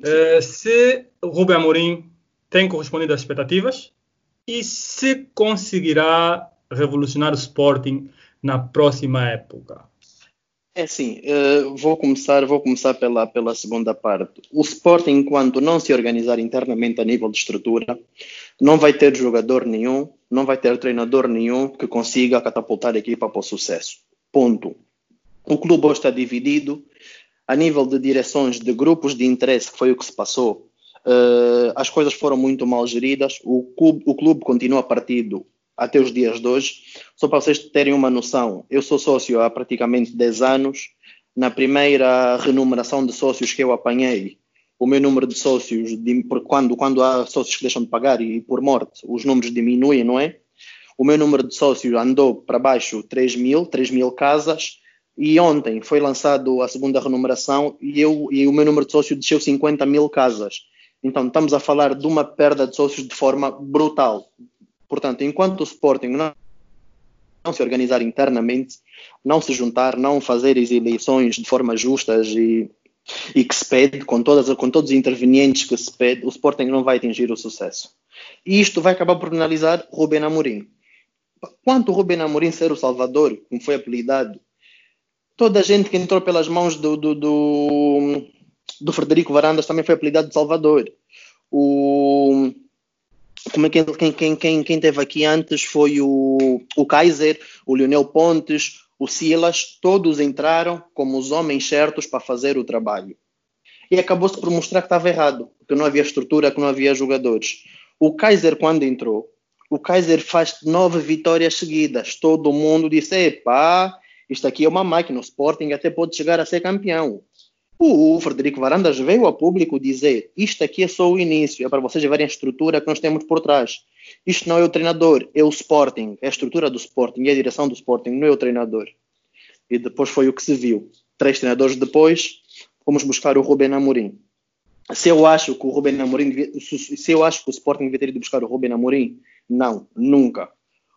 [SPEAKER 3] Uh, se Rubem Amorim tem correspondido às expectativas e se conseguirá revolucionar o Sporting na próxima época.
[SPEAKER 5] É sim, uh, vou começar, vou começar pela, pela segunda parte. O Sporting, enquanto não se organizar internamente a nível de estrutura, não vai ter jogador nenhum, não vai ter treinador nenhum que consiga catapultar a equipa para o sucesso. Ponto. O clube hoje está dividido, a nível de direções de grupos de interesse, que foi o que se passou, uh, as coisas foram muito mal geridas. O clube, o clube continua partido até os dias de hoje. Só para vocês terem uma noção, eu sou sócio há praticamente 10 anos. Na primeira renumeração de sócios que eu apanhei, o meu número de sócios, quando, quando há sócios que deixam de pagar e por morte, os números diminuem, não é? O meu número de sócios andou para baixo 3 mil, 3 mil casas, e ontem foi lançado a segunda renumeração e, eu, e o meu número de sócios desceu 50 mil casas. Então, estamos a falar de uma perda de sócios de forma brutal. Portanto, enquanto o Sporting não, não se organizar internamente, não se juntar, não fazer as eleições de forma justas e, e que se pede, com, todas, com todos os intervenientes que se pede, o Sporting não vai atingir o sucesso. E isto vai acabar por penalizar Rubén Amorim. Quanto o Rubén Amorim ser o Salvador, como foi apelidado, toda a gente que entrou pelas mãos do, do, do, do Frederico Varandas também foi apelidado de Salvador. O, como é que quem, quem, quem, quem teve aqui antes foi o, o Kaiser, o Leonel Pontes, o Silas, todos entraram como os homens certos para fazer o trabalho. E acabou-se por mostrar que estava errado, que não havia estrutura, que não havia jogadores. O Kaiser, quando entrou, o Kaiser faz nove vitórias seguidas. Todo mundo disse: epá, isto aqui é uma máquina, o Sporting até pode chegar a ser campeão. O Frederico Varandas veio ao público dizer: Isto aqui é só o início, é para vocês verem a estrutura que nós temos por trás. Isto não é o treinador, é o Sporting, é a estrutura do Sporting, é a direção do Sporting, não é o treinador. E depois foi o que se viu. Três treinadores depois, fomos buscar o Rubén Amorim. Se eu acho que o Rubén Amorim, se eu acho que o Sporting devia ter ido buscar o Rubén Amorim, não, nunca.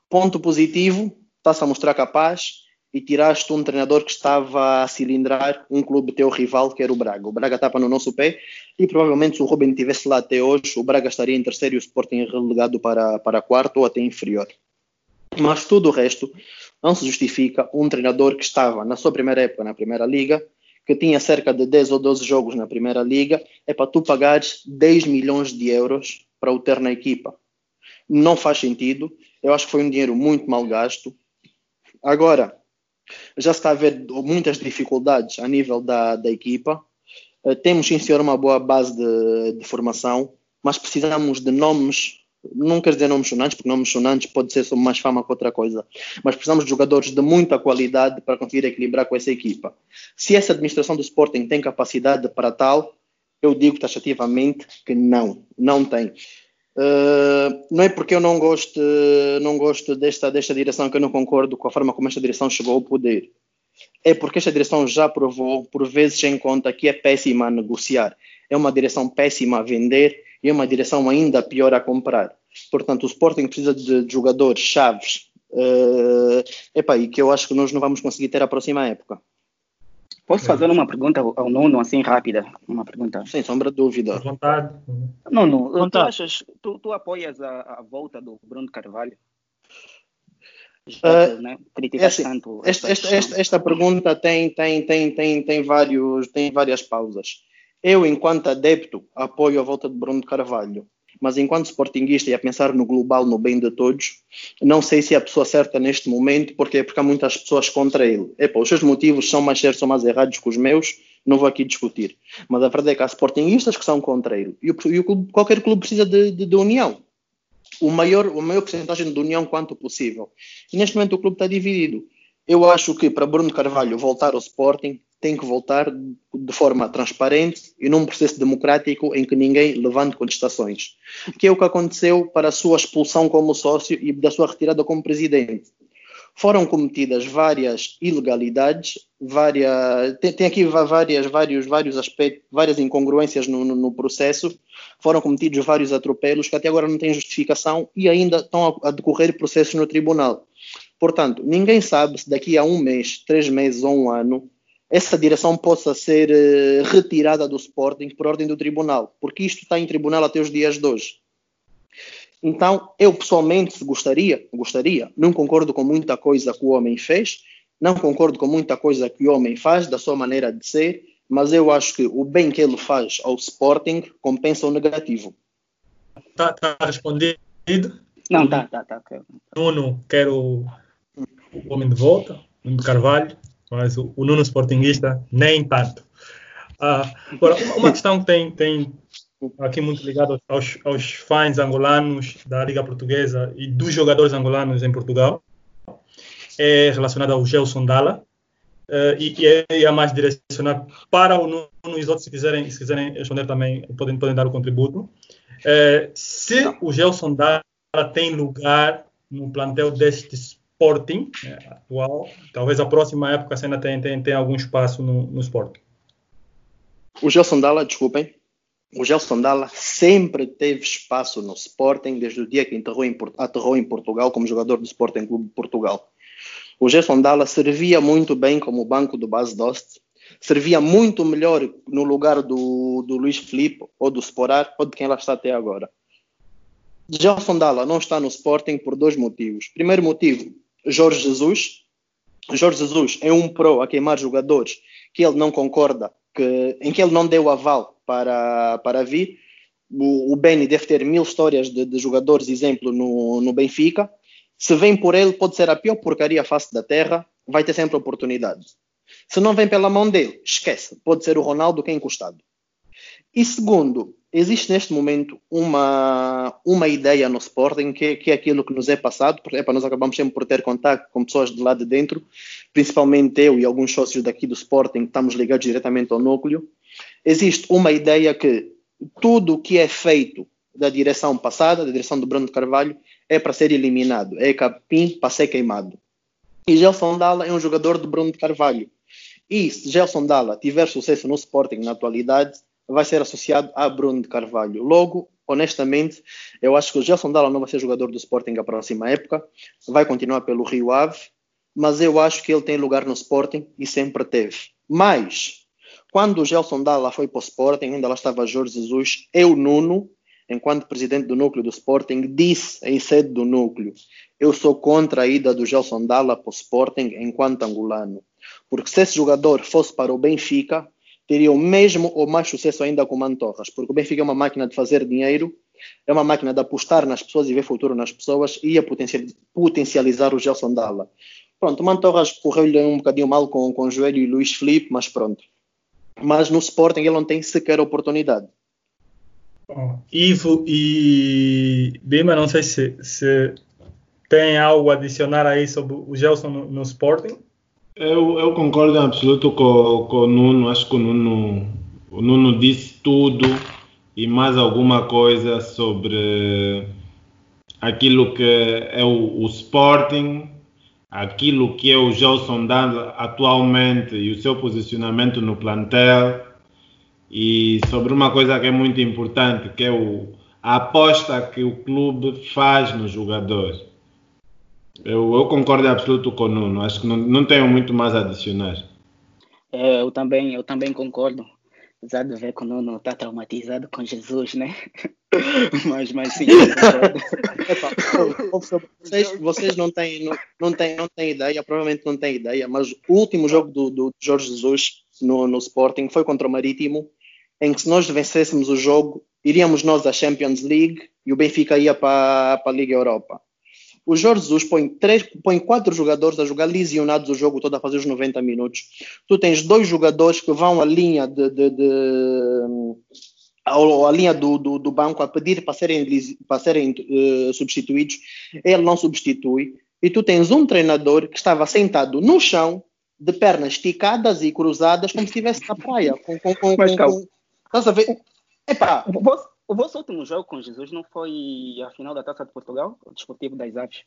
[SPEAKER 5] Ponto positivo, está-se a mostrar capaz, e tiraste um treinador que estava a cilindrar um clube teu rival, que era o Braga. O Braga estava no nosso pé e provavelmente se o Ruben estivesse lá até hoje, o Braga estaria em terceiro e o Sporting relegado para, para quarto ou até inferior. Mas tudo o resto não se justifica um treinador que estava na sua primeira época na Primeira Liga, que tinha cerca de 10 ou 12 jogos na Primeira Liga, é para tu pagares 10 milhões de euros para o ter na equipa. Não faz sentido. Eu acho que foi um dinheiro muito mal gasto. Agora, já se está a ver muitas dificuldades a nível da, da equipa. Uh, temos, sim, senhor, uma boa base de, de, formação, mas precisamos de nomes, não quero dizer nomes sonantes, porque nomes sonantes pode ser só mais fama que outra coisa, mas precisamos de jogadores de muita qualidade para conseguir equilibrar com essa equipa. Se essa administração do Sporting tem capacidade para tal, eu digo taxativamente que não, não tem. Uh, não é porque eu não gosto, não gosto desta, desta direção que eu não concordo com a forma como esta direção chegou ao poder. É porque esta direção já provou, por vezes, em conta que é péssima a negociar. É uma direção péssima a vender e é uma direção ainda pior a comprar. Portanto, o Sporting precisa de jogadores chaves. Uh, epa, e que eu acho que nós não vamos conseguir ter a próxima época.
[SPEAKER 2] Posso fazer uma pergunta ao Nuno, assim, rápida? Uma pergunta.
[SPEAKER 5] Sem sombra de dúvida. À
[SPEAKER 3] vontade.
[SPEAKER 2] Nuno, vontade. tu, achas, tu, tu apoias a, a, volta do Bruno Carvalho?
[SPEAKER 5] Já, uh, né? é assim, tanto esta, esta, esta, esta, pergunta tem, tem, tem, tem, tem, vários, tem várias pausas. Eu, enquanto adepto, apoio a volta de Bruno Carvalho mas enquanto sportinguista e a pensar no global, no bem de todos, não sei se é a pessoa certa neste momento, porque, porque há muitas pessoas contra ele. Epa, os seus motivos são mais certos ou mais errados que os meus, não vou aqui discutir. Mas a verdade é que há sportinguistas que são contra ele. E, o, e o qualquer clube precisa de, de, de união. O maior, a maior porcentagem de união quanto possível. E neste momento o clube está dividido. Eu acho que para Bruno Carvalho voltar ao Sporting tem que voltar de forma transparente e num processo democrático em que ninguém levante contestações, que é o que aconteceu para a sua expulsão como sócio e da sua retirada como presidente. Foram cometidas várias ilegalidades, várias, tem, tem aqui várias, vários, vários aspectos, várias incongruências no, no, no, processo, foram cometidos vários atropelos que até agora não têm justificação e ainda estão a, a decorrer processos no tribunal. Portanto, ninguém sabe se daqui a um mês, três meses ou um ano essa direção possa ser uh, retirada do Sporting por ordem do tribunal, porque isto está em tribunal até os dias de hoje. Então, eu pessoalmente gostaria, gostaria, não concordo com muita coisa que o homem fez, não concordo com muita coisa que o homem faz, da sua maneira de ser, mas eu acho que o bem que ele faz ao Sporting compensa o negativo.
[SPEAKER 3] Está tá respondido?
[SPEAKER 2] Não, tá, tá, tá.
[SPEAKER 3] Nuno, quero o homem de volta, Nuno de Carvalho mas o, o Nuno Sportingista nem tanto. Ah, agora, uma, uma, questão que tem, tem aqui muito ligada aos, aos fãs angolanos da Liga Portuguesa e dos jogadores angolanos em Portugal é relacionada ao Gelson Dalla. Uh, e, e é, é mais direcionado para o Nuno e os outros, se quiserem, se quiserem responder também, podem, podem dar o contributo. Uh, se o Gelson Dalla tem lugar no plantel deste Sporting né, atual, talvez a próxima época a cena tem, algum espaço no, no Sporting.
[SPEAKER 5] O Gelson Dalla, desculpem, o Gelson Dalla sempre teve espaço no Sporting desde o dia que aterrou em, aterrou em Portugal como jogador do Sporting Clube de Portugal. O Gerson Dalla servia muito bem como banco do Bas Dost, servia muito melhor no lugar do, do Luís Felipe ou do Sporar ou de quem lá está até agora. Gelson Dalla não está no Sporting por dois motivos. Primeiro motivo, Jorge Jesus. Jorge Jesus é um pro a queimar jogadores que ele não concorda, que, em que ele não deu aval para, para vir. O, o Benny deve ter mil histórias de, de jogadores, exemplo, no, no Benfica. Se vem por ele, pode ser a pior porcaria face da terra, vai ter sempre oportunidade. Se não vem pela mão dele, esquece, pode ser o Ronaldo que é encostado. E segundo, existe neste momento uma, uma ideia no Sporting que, que é aquilo que nos é passado, porque para nós acabamos sempre por ter contato com pessoas de lá de dentro, principalmente eu e alguns sócios daqui do Sporting que estamos ligados diretamente ao núcleo. Existe uma ideia que tudo o que é feito da direção passada, da direção do Bruno Carvalho, é para ser eliminado, é capim para ser queimado. E Gelson Dalla é um jogador de Bruno Carvalho. E se Gelson Dalla tiver sucesso no Sporting na atualidade, vai ser associado a Bruno de Carvalho. Logo, honestamente, eu acho que o Gelson Dalla não vai ser jogador do Sporting a próxima época, vai continuar pelo Rio Ave, mas eu acho que ele tem lugar no Sporting e sempre teve. Mas, quando o Gelson Dalla foi para o Sporting, ainda lá estava Jorge Jesus, eu, Nuno, enquanto presidente do núcleo do Sporting, disse em sede do núcleo: eu sou contra a ida do Gelson Dalla para o Sporting enquanto angolano. Porque se esse jogador fosse para o Benfica, teria o mesmo ou mais sucesso ainda com o Mantorras. Porque o Benfica é uma máquina de fazer dinheiro, é uma máquina de apostar nas pessoas e ver futuro nas pessoas e ia potencializar o Gelson Dalla. Pronto, o Mantorras correu-lhe um bocadinho mal com, com o joelho e Luís Felipe, mas pronto. Mas no Sporting ele não tem sequer oportunidade.
[SPEAKER 3] Ivo e Bima, não sei se, se tem algo a adicionar aí sobre o Gelson no, no Sporting.
[SPEAKER 4] Eu, eu, concordo em absoluto com, com o Nuno. Acho que o Nuno, o Nuno disse tudo e mais alguma coisa sobre aquilo que é o, o Sporting, aquilo que é o Gelson dando atualmente e o seu posicionamento no plantel e sobre uma coisa que é muito importante, que é o, a aposta que o clube faz no jogador. Eu, eu concordo em absoluto com o Nuno, acho que não, não tenho muito mais a adicionar.
[SPEAKER 2] É, eu, também, eu também concordo, apesar de ver que o Nuno está traumatizado com Jesus, né? [LAUGHS] mas, mas sim,
[SPEAKER 5] vocês, vocês não, têm, não, não, têm, não têm ideia, provavelmente não têm ideia, mas o último jogo do, do Jorge Jesus no, no Sporting foi contra o Marítimo em que se nós vencêssemos o jogo, iríamos nós à Champions League e o Benfica ia para, para a Liga Europa. O Jorge Jesus põe, três, põe quatro jogadores a jogar lesionados o jogo todo a fazer os 90 minutos. Tu tens dois jogadores que vão à linha de, de, de a, linha do, do, do, banco a pedir para serem, para serem uh, substituídos, ele não substitui. E tu tens um treinador que estava sentado no chão, de pernas esticadas e cruzadas, como se estivesse na praia. Com, com, com, [LAUGHS] Mas, com, Estás a ver? Epá.
[SPEAKER 2] O vosso, o vosso último jogo com Jesus não foi a final da Taça de Portugal? O Desportivo das Aves?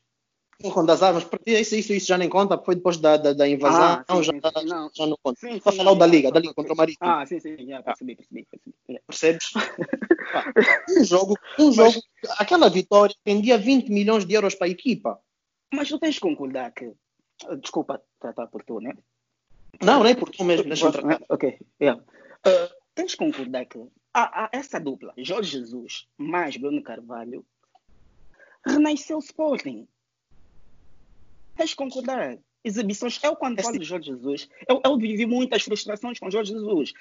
[SPEAKER 5] Com das armas, isso, isso, isso já nem conta, foi depois da, da, da invasão, ah, sim, já, sim, não. já não conta. Sim, sim, falar da Liga, da Liga contra o Marítimo.
[SPEAKER 2] Ah, sim, sim, já, percebi, percebi, percebi.
[SPEAKER 5] Percebes? [LAUGHS] um jogo, um jogo, Mas, aquela vitória rendia 20 milhões de euros para a equipa.
[SPEAKER 2] Mas tu tens que concordar que, desculpa tratar por tu, né?
[SPEAKER 5] Não, não é por tu mesmo, deixa eu
[SPEAKER 2] tratar. Ok, yeah. Uh, tens de concordar que a, a, essa dupla, Jorge Jesus mais Bruno Carvalho, renasceu o Sporting. Tens de concordar. Exibições. Eu, quando falo de Jorge Jesus, eu, eu vivi muitas frustrações com Jorge Jesus.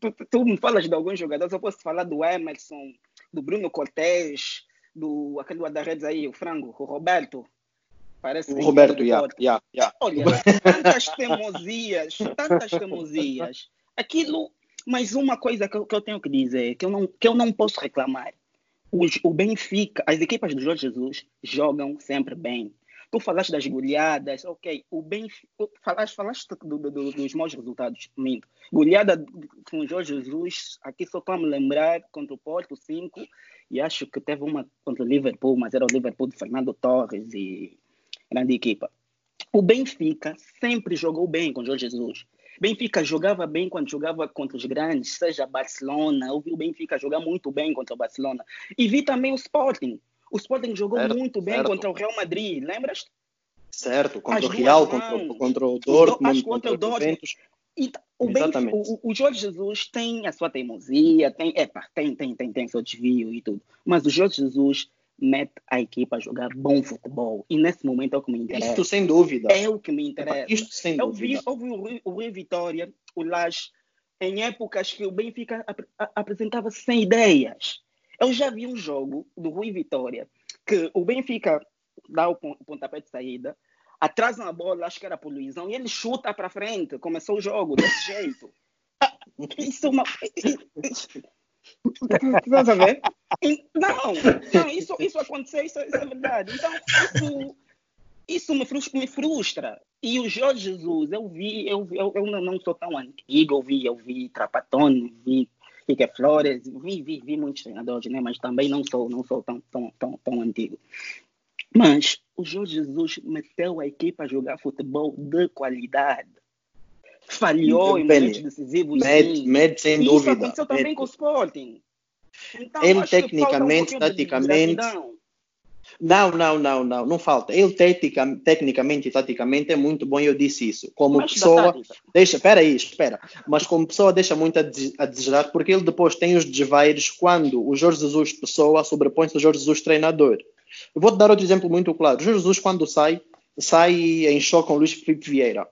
[SPEAKER 2] Tu, tu, me falas de alguns jogadores, eu posso falar do Emerson, do Bruno Cortés, do aquele guarda-redes aí, o Frango, o Roberto.
[SPEAKER 5] Parece o Roberto, yeah, yeah, yeah.
[SPEAKER 2] Olha, tantas teimosias, tantas teimosias. Aquilo mas uma coisa que eu, que eu, tenho que dizer, que eu não, que eu não posso reclamar. o Benfica, as equipas do Jorge Jesus jogam sempre bem. Tu falaste das goleadas, ok. O Benfica, falaste, falaste do, do, dos maus resultados, minto. Goleada com o Jorge Jesus, aqui só para me lembrar contra o Porto 5, e acho que teve uma contra o Liverpool, mas era o Liverpool de Fernando Torres e grande equipa. O Benfica sempre jogou bem com o Jorge Jesus. Benfica jogava bem quando jogava contra os grandes, seja Barcelona. Eu vi o Benfica jogar muito bem contra o Barcelona. E vi também o Sporting. O Sporting jogou certo, muito bem certo. contra o Real Madrid, lembras?
[SPEAKER 5] Certo, contra As o Real, contra, contra, o Dortmund, contra, o Dortmund.
[SPEAKER 2] Então, o, Benfica, o, o, Jorge Jesus tem a sua teimosia, tem, epa, tem, tem, tem, tem seu desvio e tudo. Mas o Jorge Jesus mete a equipa a jogar bom futebol. E nesse momento é o que me interessa.
[SPEAKER 5] Isto sem dúvida.
[SPEAKER 2] É o que me interessa.
[SPEAKER 5] Isto sem
[SPEAKER 2] eu
[SPEAKER 5] dúvida.
[SPEAKER 2] Vi, eu vi o Rui, o Vitória, o Lage, em épocas que o Benfica ap apresentava sem ideias. Eu já vi um jogo do Rui Vitória que o Benfica dá o pontapé de saída, atrasa a bola, acho que era por Luizão, e ele chuta para frente. Começou o jogo desse jeito. [LAUGHS] Isso é uma. [LAUGHS] Estás a ver? Não, não isso, isso aconteceu, isso, isso é verdade. Então, isso, isso me, frustra, me frustra. E o Jorge Jesus, eu vi, eu, eu, eu não sou tão antigo, eu vi, eu vi Trapatone, vi Kike Flores, vi, vi, vi muitos treinadores, né? mas também não sou, não sou tão, tão, tão, tão antigo. Mas o Jorge Jesus meteu a equipa a jogar futebol de qualidade falhou em momentos decisivos.
[SPEAKER 5] Med sem e dúvida.
[SPEAKER 2] Isso aconteceu também com o Sporting.
[SPEAKER 5] Então, ele tecnicamente, um taticamente. Não, não, não, não, não falta. Ele tecnicamente e taticamente é muito bom, eu disse isso. Como Mas pessoa, deixa, espera aí, espera. Mas como pessoa deixa muito a, a desejar, porque ele depois tem os desvairos quando o Jorge Jesus pessoa sobrepõe-se ao Jorge Jesus treinador. Eu vou-te dar outro exemplo muito claro. O Jorge Jesus quando sai, sai em choque com o Luís Felipe Vieira.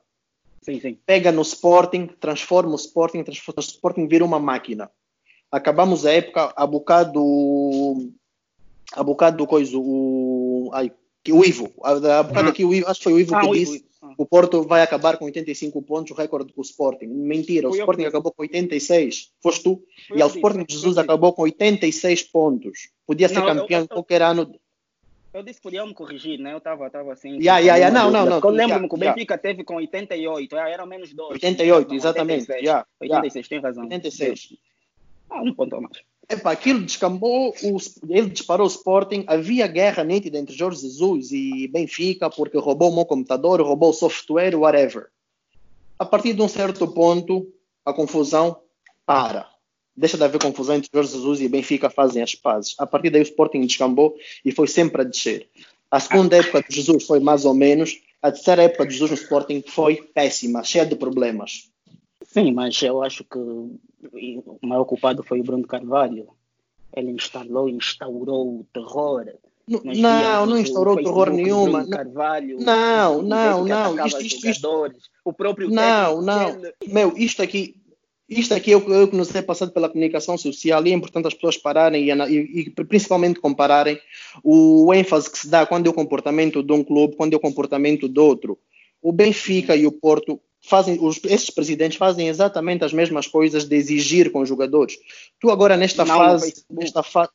[SPEAKER 2] Sim, sim.
[SPEAKER 5] Pega no Sporting, transforma o Sporting, transforma o Sporting vira uma máquina. Acabamos a época a bocado a bocado do coisa, o, ai, o Ivo, a, a bocado uhum. aqui o Ivo, acho que foi o Ivo ah, que o disse Ivo. Ah. o Porto vai acabar com 85 pontos, o recorde do Sporting. Mentira, o Sporting acabou com 86. Foste tu? Foi e o Sporting de Jesus acabou com 86 pontos. Podia ser não, campeão eu, eu, qualquer ano
[SPEAKER 2] eu disse que podia me corrigir, né? Eu estava tava assim.
[SPEAKER 5] Yeah, yeah, yeah. Não, não, não.
[SPEAKER 2] Eu lembro-me que o Benfica yeah. teve com 88, era menos 2.
[SPEAKER 5] 88, exatamente. 86,
[SPEAKER 2] yeah, 86 tem razão.
[SPEAKER 5] 86.
[SPEAKER 2] Ah, um ponto a mais.
[SPEAKER 5] Epa, aquilo descambou, o, ele disparou o Sporting, havia guerra nítida entre Jorge Jesus e Benfica, porque roubou o meu computador, roubou o software, whatever. A partir de um certo ponto, a confusão para deixa de haver confusão entre Jorge Jesus e Benfica fazem as pazes. A partir daí o Sporting descambou e foi sempre a descer. A segunda época de Jesus foi mais ou menos, a terceira época de Jesus no Sporting foi péssima, cheia de problemas.
[SPEAKER 2] Sim, mas eu acho que o maior culpado foi o Bruno Carvalho. Ele instalou, instaurou o terror.
[SPEAKER 5] não, não instaurou terror nenhuma.
[SPEAKER 2] Carvalho,
[SPEAKER 5] não, não, não. Isto, isto, isto,
[SPEAKER 2] o próprio
[SPEAKER 5] não, não. Meu, isto aqui, isto aqui eu, eu que nos é passado pela comunicação social e é importante as pessoas pararem e, e, e, principalmente compararem o ênfase que se dá quando é o comportamento de um clube, quando é o comportamento do outro. O Benfica e o Porto fazem, os, esses presidentes fazem exatamente as mesmas coisas de exigir com os jogadores. Tu agora nesta Não, fase, nesta fase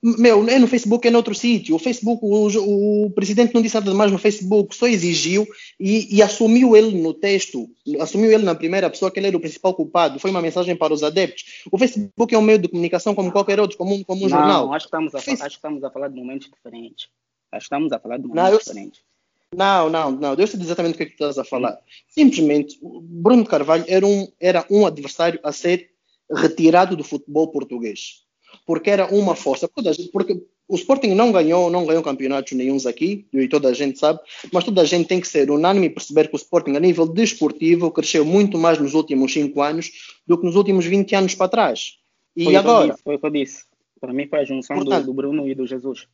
[SPEAKER 5] meu, é no Facebook, é noutro sítio. O Facebook, o, o, presidente não disse nada demais no Facebook, só exigiu e, e, assumiu ele no texto, assumiu ele na primeira pessoa que ele era o principal culpado. Foi uma mensagem para os adeptos. O Facebook é um meio de comunicação como qualquer outro, como um, como um
[SPEAKER 2] não,
[SPEAKER 5] jornal.
[SPEAKER 2] Acho que, estamos a, Facebook... acho que estamos a falar de momentos diferentes. Acho que estamos a falar de momentos não, eu... diferentes.
[SPEAKER 5] Não, não, não. Deus sei exatamente o que, é que estás a falar. Simplesmente, Bruno Carvalho era um, era um adversário a ser retirado do futebol português porque era uma força. Porque o Sporting não ganhou, não ganhou campeonatos nenhums aqui, e toda a gente sabe, mas toda a gente tem que ser unânime e perceber que o Sporting, a nível desportivo, cresceu muito mais nos últimos 5 anos do que nos últimos 20 anos para trás. E
[SPEAKER 2] foi
[SPEAKER 5] agora?
[SPEAKER 2] Disse, foi o que eu disse. Para mim foi a junção Portanto, do, do, Bruno e do Jesus.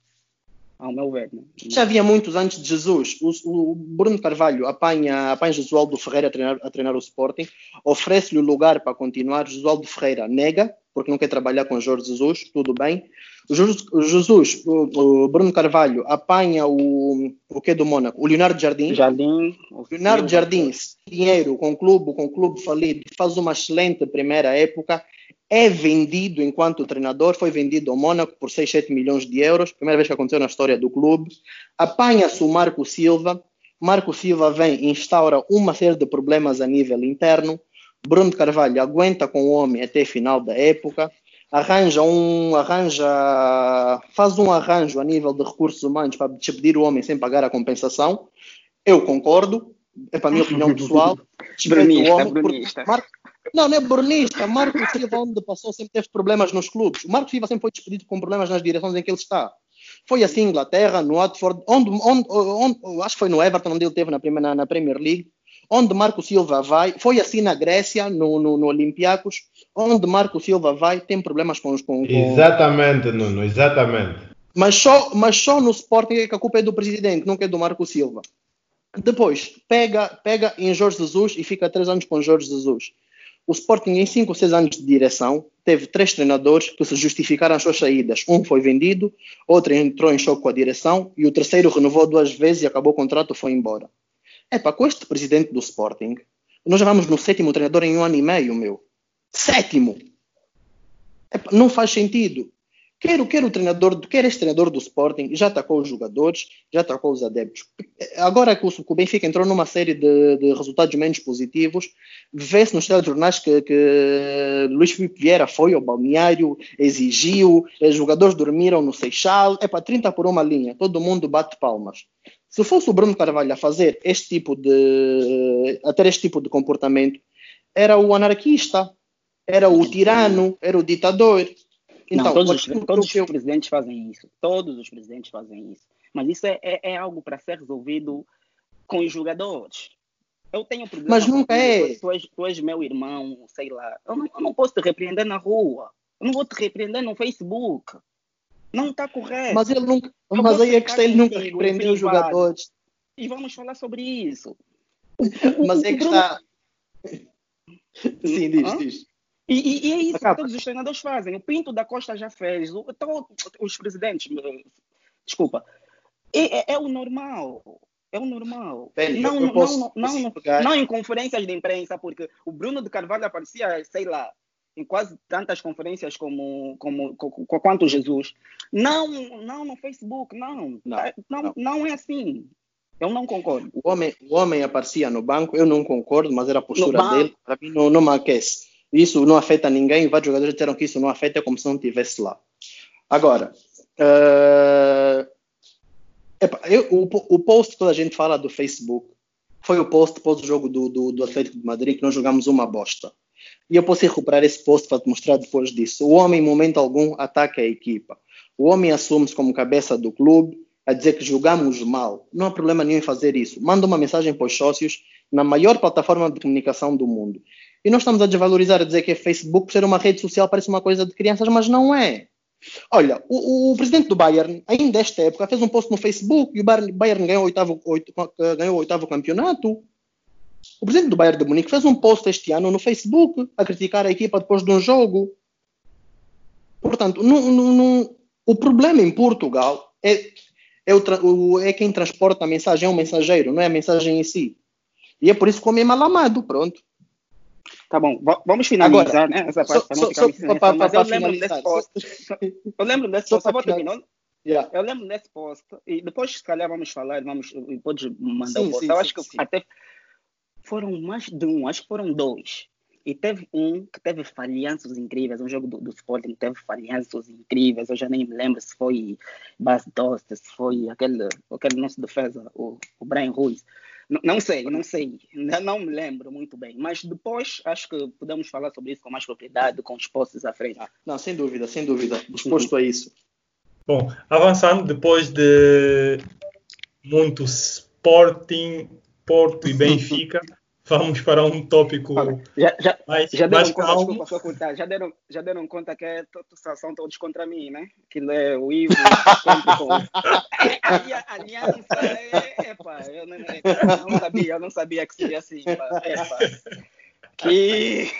[SPEAKER 2] Ao meu ver. Né?
[SPEAKER 5] Já havia muitos antes de Jesus. O, o Bruno Carvalho apanha, apanha Josualdo Ferreira a treinar, a treinar o Sporting, oferece-lhe o lugar para continuar. Josualdo Ferreira nega, porque não quer trabalhar com Jorge Jesus, tudo bem. O Jesus, o, Bruno Carvalho apanha o, o que do Mônaco? O Leonardo Jardim.
[SPEAKER 2] Jardim.
[SPEAKER 5] Leonardo Jardim, dinheiro com o clube, com o clube falido, faz uma excelente primeira época, é vendido enquanto treinador, foi vendido ao Mônaco por 6, 7 milhões de euros, primeira vez que aconteceu na história do clube. Apanha-se o Marco Silva, Marco Silva vem e instaura uma série de problemas a nível interno. Bruno Carvalho aguenta com o homem até final da época, arranja um, arranja, faz um arranjo a nível de recursos humanos para despedir o homem sem pagar a compensação. Eu concordo, é para a minha opinião pessoal. [LAUGHS]
[SPEAKER 2] brunista, o homem, brunista.
[SPEAKER 5] Marco, não, não é brunista. Marco Silva, onde passou, sempre teve problemas nos clubes. O Marco Silva sempre foi despedido com problemas nas direções em que ele está. Foi assim em Inglaterra, no Watford, onde, onde, onde, acho que foi no Everton, onde ele teve na, na Premier League, onde Marco Silva vai. Foi assim na Grécia, no, no, no Olympiacos, onde Marco Silva vai, tem problemas com os. Com, com...
[SPEAKER 4] Exatamente, Nuno, exatamente.
[SPEAKER 5] Mas só, mas só no Sporting é que a culpa é do presidente, não é do Marco Silva. Depois, pega, pega em Jorge Jesus e fica três anos com Jorge Jesus. O Sporting, em 5 ou 6 anos de direção, teve três treinadores que se justificaram as suas saídas. Um foi vendido, outro entrou em choque com a direção e o terceiro renovou duas vezes e acabou o contrato e foi embora. É para com este presidente do Sporting, nós já vamos no sétimo treinador em um ano e meio, meu. Sétimo! Epa, não faz sentido. Quer, quer o treinador, quer este treinador do Sporting, já atacou os jogadores, já atacou os adeptos. Agora que o, Benfica entrou numa série de, de resultados menos positivos, vê-se nos telejornais que, que Luís Filipe Vieira foi ao balneário, exigiu, os jogadores dormiram no Seixal, é para 30 por uma linha, todo mundo bate palmas. Se fosse o Bruno Carvalho a fazer este tipo de, a ter este tipo de comportamento, era o anarquista, era o tirano, era o ditador.
[SPEAKER 2] Então, não, todos, os, todos os presidentes fazem isso. Todos os presidentes fazem isso. Mas isso é, é, é algo para ser resolvido com os jogadores. Eu tenho problema.
[SPEAKER 5] Mas nunca é.
[SPEAKER 2] Tu és, tu és, meu irmão, sei lá. Eu não, eu não, posso te repreender na rua. Eu não vou te repreender no Facebook. Não está correto.
[SPEAKER 5] Mas ele nunca. Eu mas aí a questão ele nunca repreendeu os jogadores.
[SPEAKER 2] E vamos falar sobre isso.
[SPEAKER 5] mas é que está. Sim, diz, diz.
[SPEAKER 2] E, e, é isso Acaba. que todos os treinadores fazem. O Pinto da Costa já fez, o, então, os presidentes, desculpa, é, é, é, o normal. É o normal.
[SPEAKER 5] Bem,
[SPEAKER 2] não,
[SPEAKER 5] não, posso,
[SPEAKER 2] não, não, não, em conferências de imprensa, porque o Bruno de Carvalho aparecia, sei lá, em quase tantas conferências como, como, como, como quanto Jesus. Não, não no Facebook, não. Não, não, não. não é assim. Eu não concordo.
[SPEAKER 5] O homem, o homem aparecia no banco, eu não concordo, mas era a postura dele. Para mim, não, não me aquece. Isso não afeta ninguém. Vários jogadores disseram que isso não afeta, como se não estivesse lá. Agora, uh, epa, eu, o, o post que toda a gente fala do Facebook foi o post depois do jogo do, do, do Atlético de Madrid, que nós jogamos uma bosta. E eu posso recuperar esse post para te mostrar depois disso. O homem, em momento algum, ataca a equipa. O homem assume-se como cabeça do clube, a dizer que jogamos mal. Não há problema nenhum em fazer isso. Manda uma mensagem para os sócios na maior plataforma de comunicação do mundo. E nós estamos a desvalorizar, a dizer que é Facebook, por ser uma rede social, parece uma coisa de crianças, mas não é. Olha, o, o, presidente do Bayern, ainda desta época, fez um post no Facebook e o Bayern, ganhou, o oitavo, oito, ganhou o oitavo campeonato. O presidente do Bayern de Munique fez um post este ano no Facebook a criticar a equipa depois de um jogo. Portanto, o problema em Portugal é, é, o, é, quem transporta a mensagem, é o mensageiro, não é a mensagem em si. E é por isso que o homem é mal amado, pronto.
[SPEAKER 2] Tá bom, vamos finalizar, Agora, né? Essa parte para não ficar so, pra, pra, eu lembro desse post. Eu lembro desse post, só vou terminar. Yeah. Eu lembro desse post, e depois, se calhar, vamos falar, vamos, pode mandar sim, o post. Sim, eu sim, acho que até foram mais de um, acho que foram dois. E teve um que teve falhanços incríveis, um jogo do, do Sporting teve falhanços incríveis, eu já nem me lembro se foi Bas Dost, se foi aquele, aquele nosso defesa, o, o Brian Ruiz. Não, sei, não sei, não me lembro muito bem, mas depois acho que podemos falar sobre isso com mais propriedade, com os postos à frente. Ah,
[SPEAKER 5] não, sem dúvida, sem dúvida, disposto a isso.
[SPEAKER 3] Bom, avançando depois de muito Sporting, Porto e Benfica, [LAUGHS] vamos para um tópico
[SPEAKER 2] já, já, mais, já deram mais conta, desculpa, já deram, já deram conta que é, são todos contra mim, né? Que é o Ivo [LAUGHS] com... a aliança é, epa, eu não, eu não, sabia, eu não sabia que seria assim, epa, que...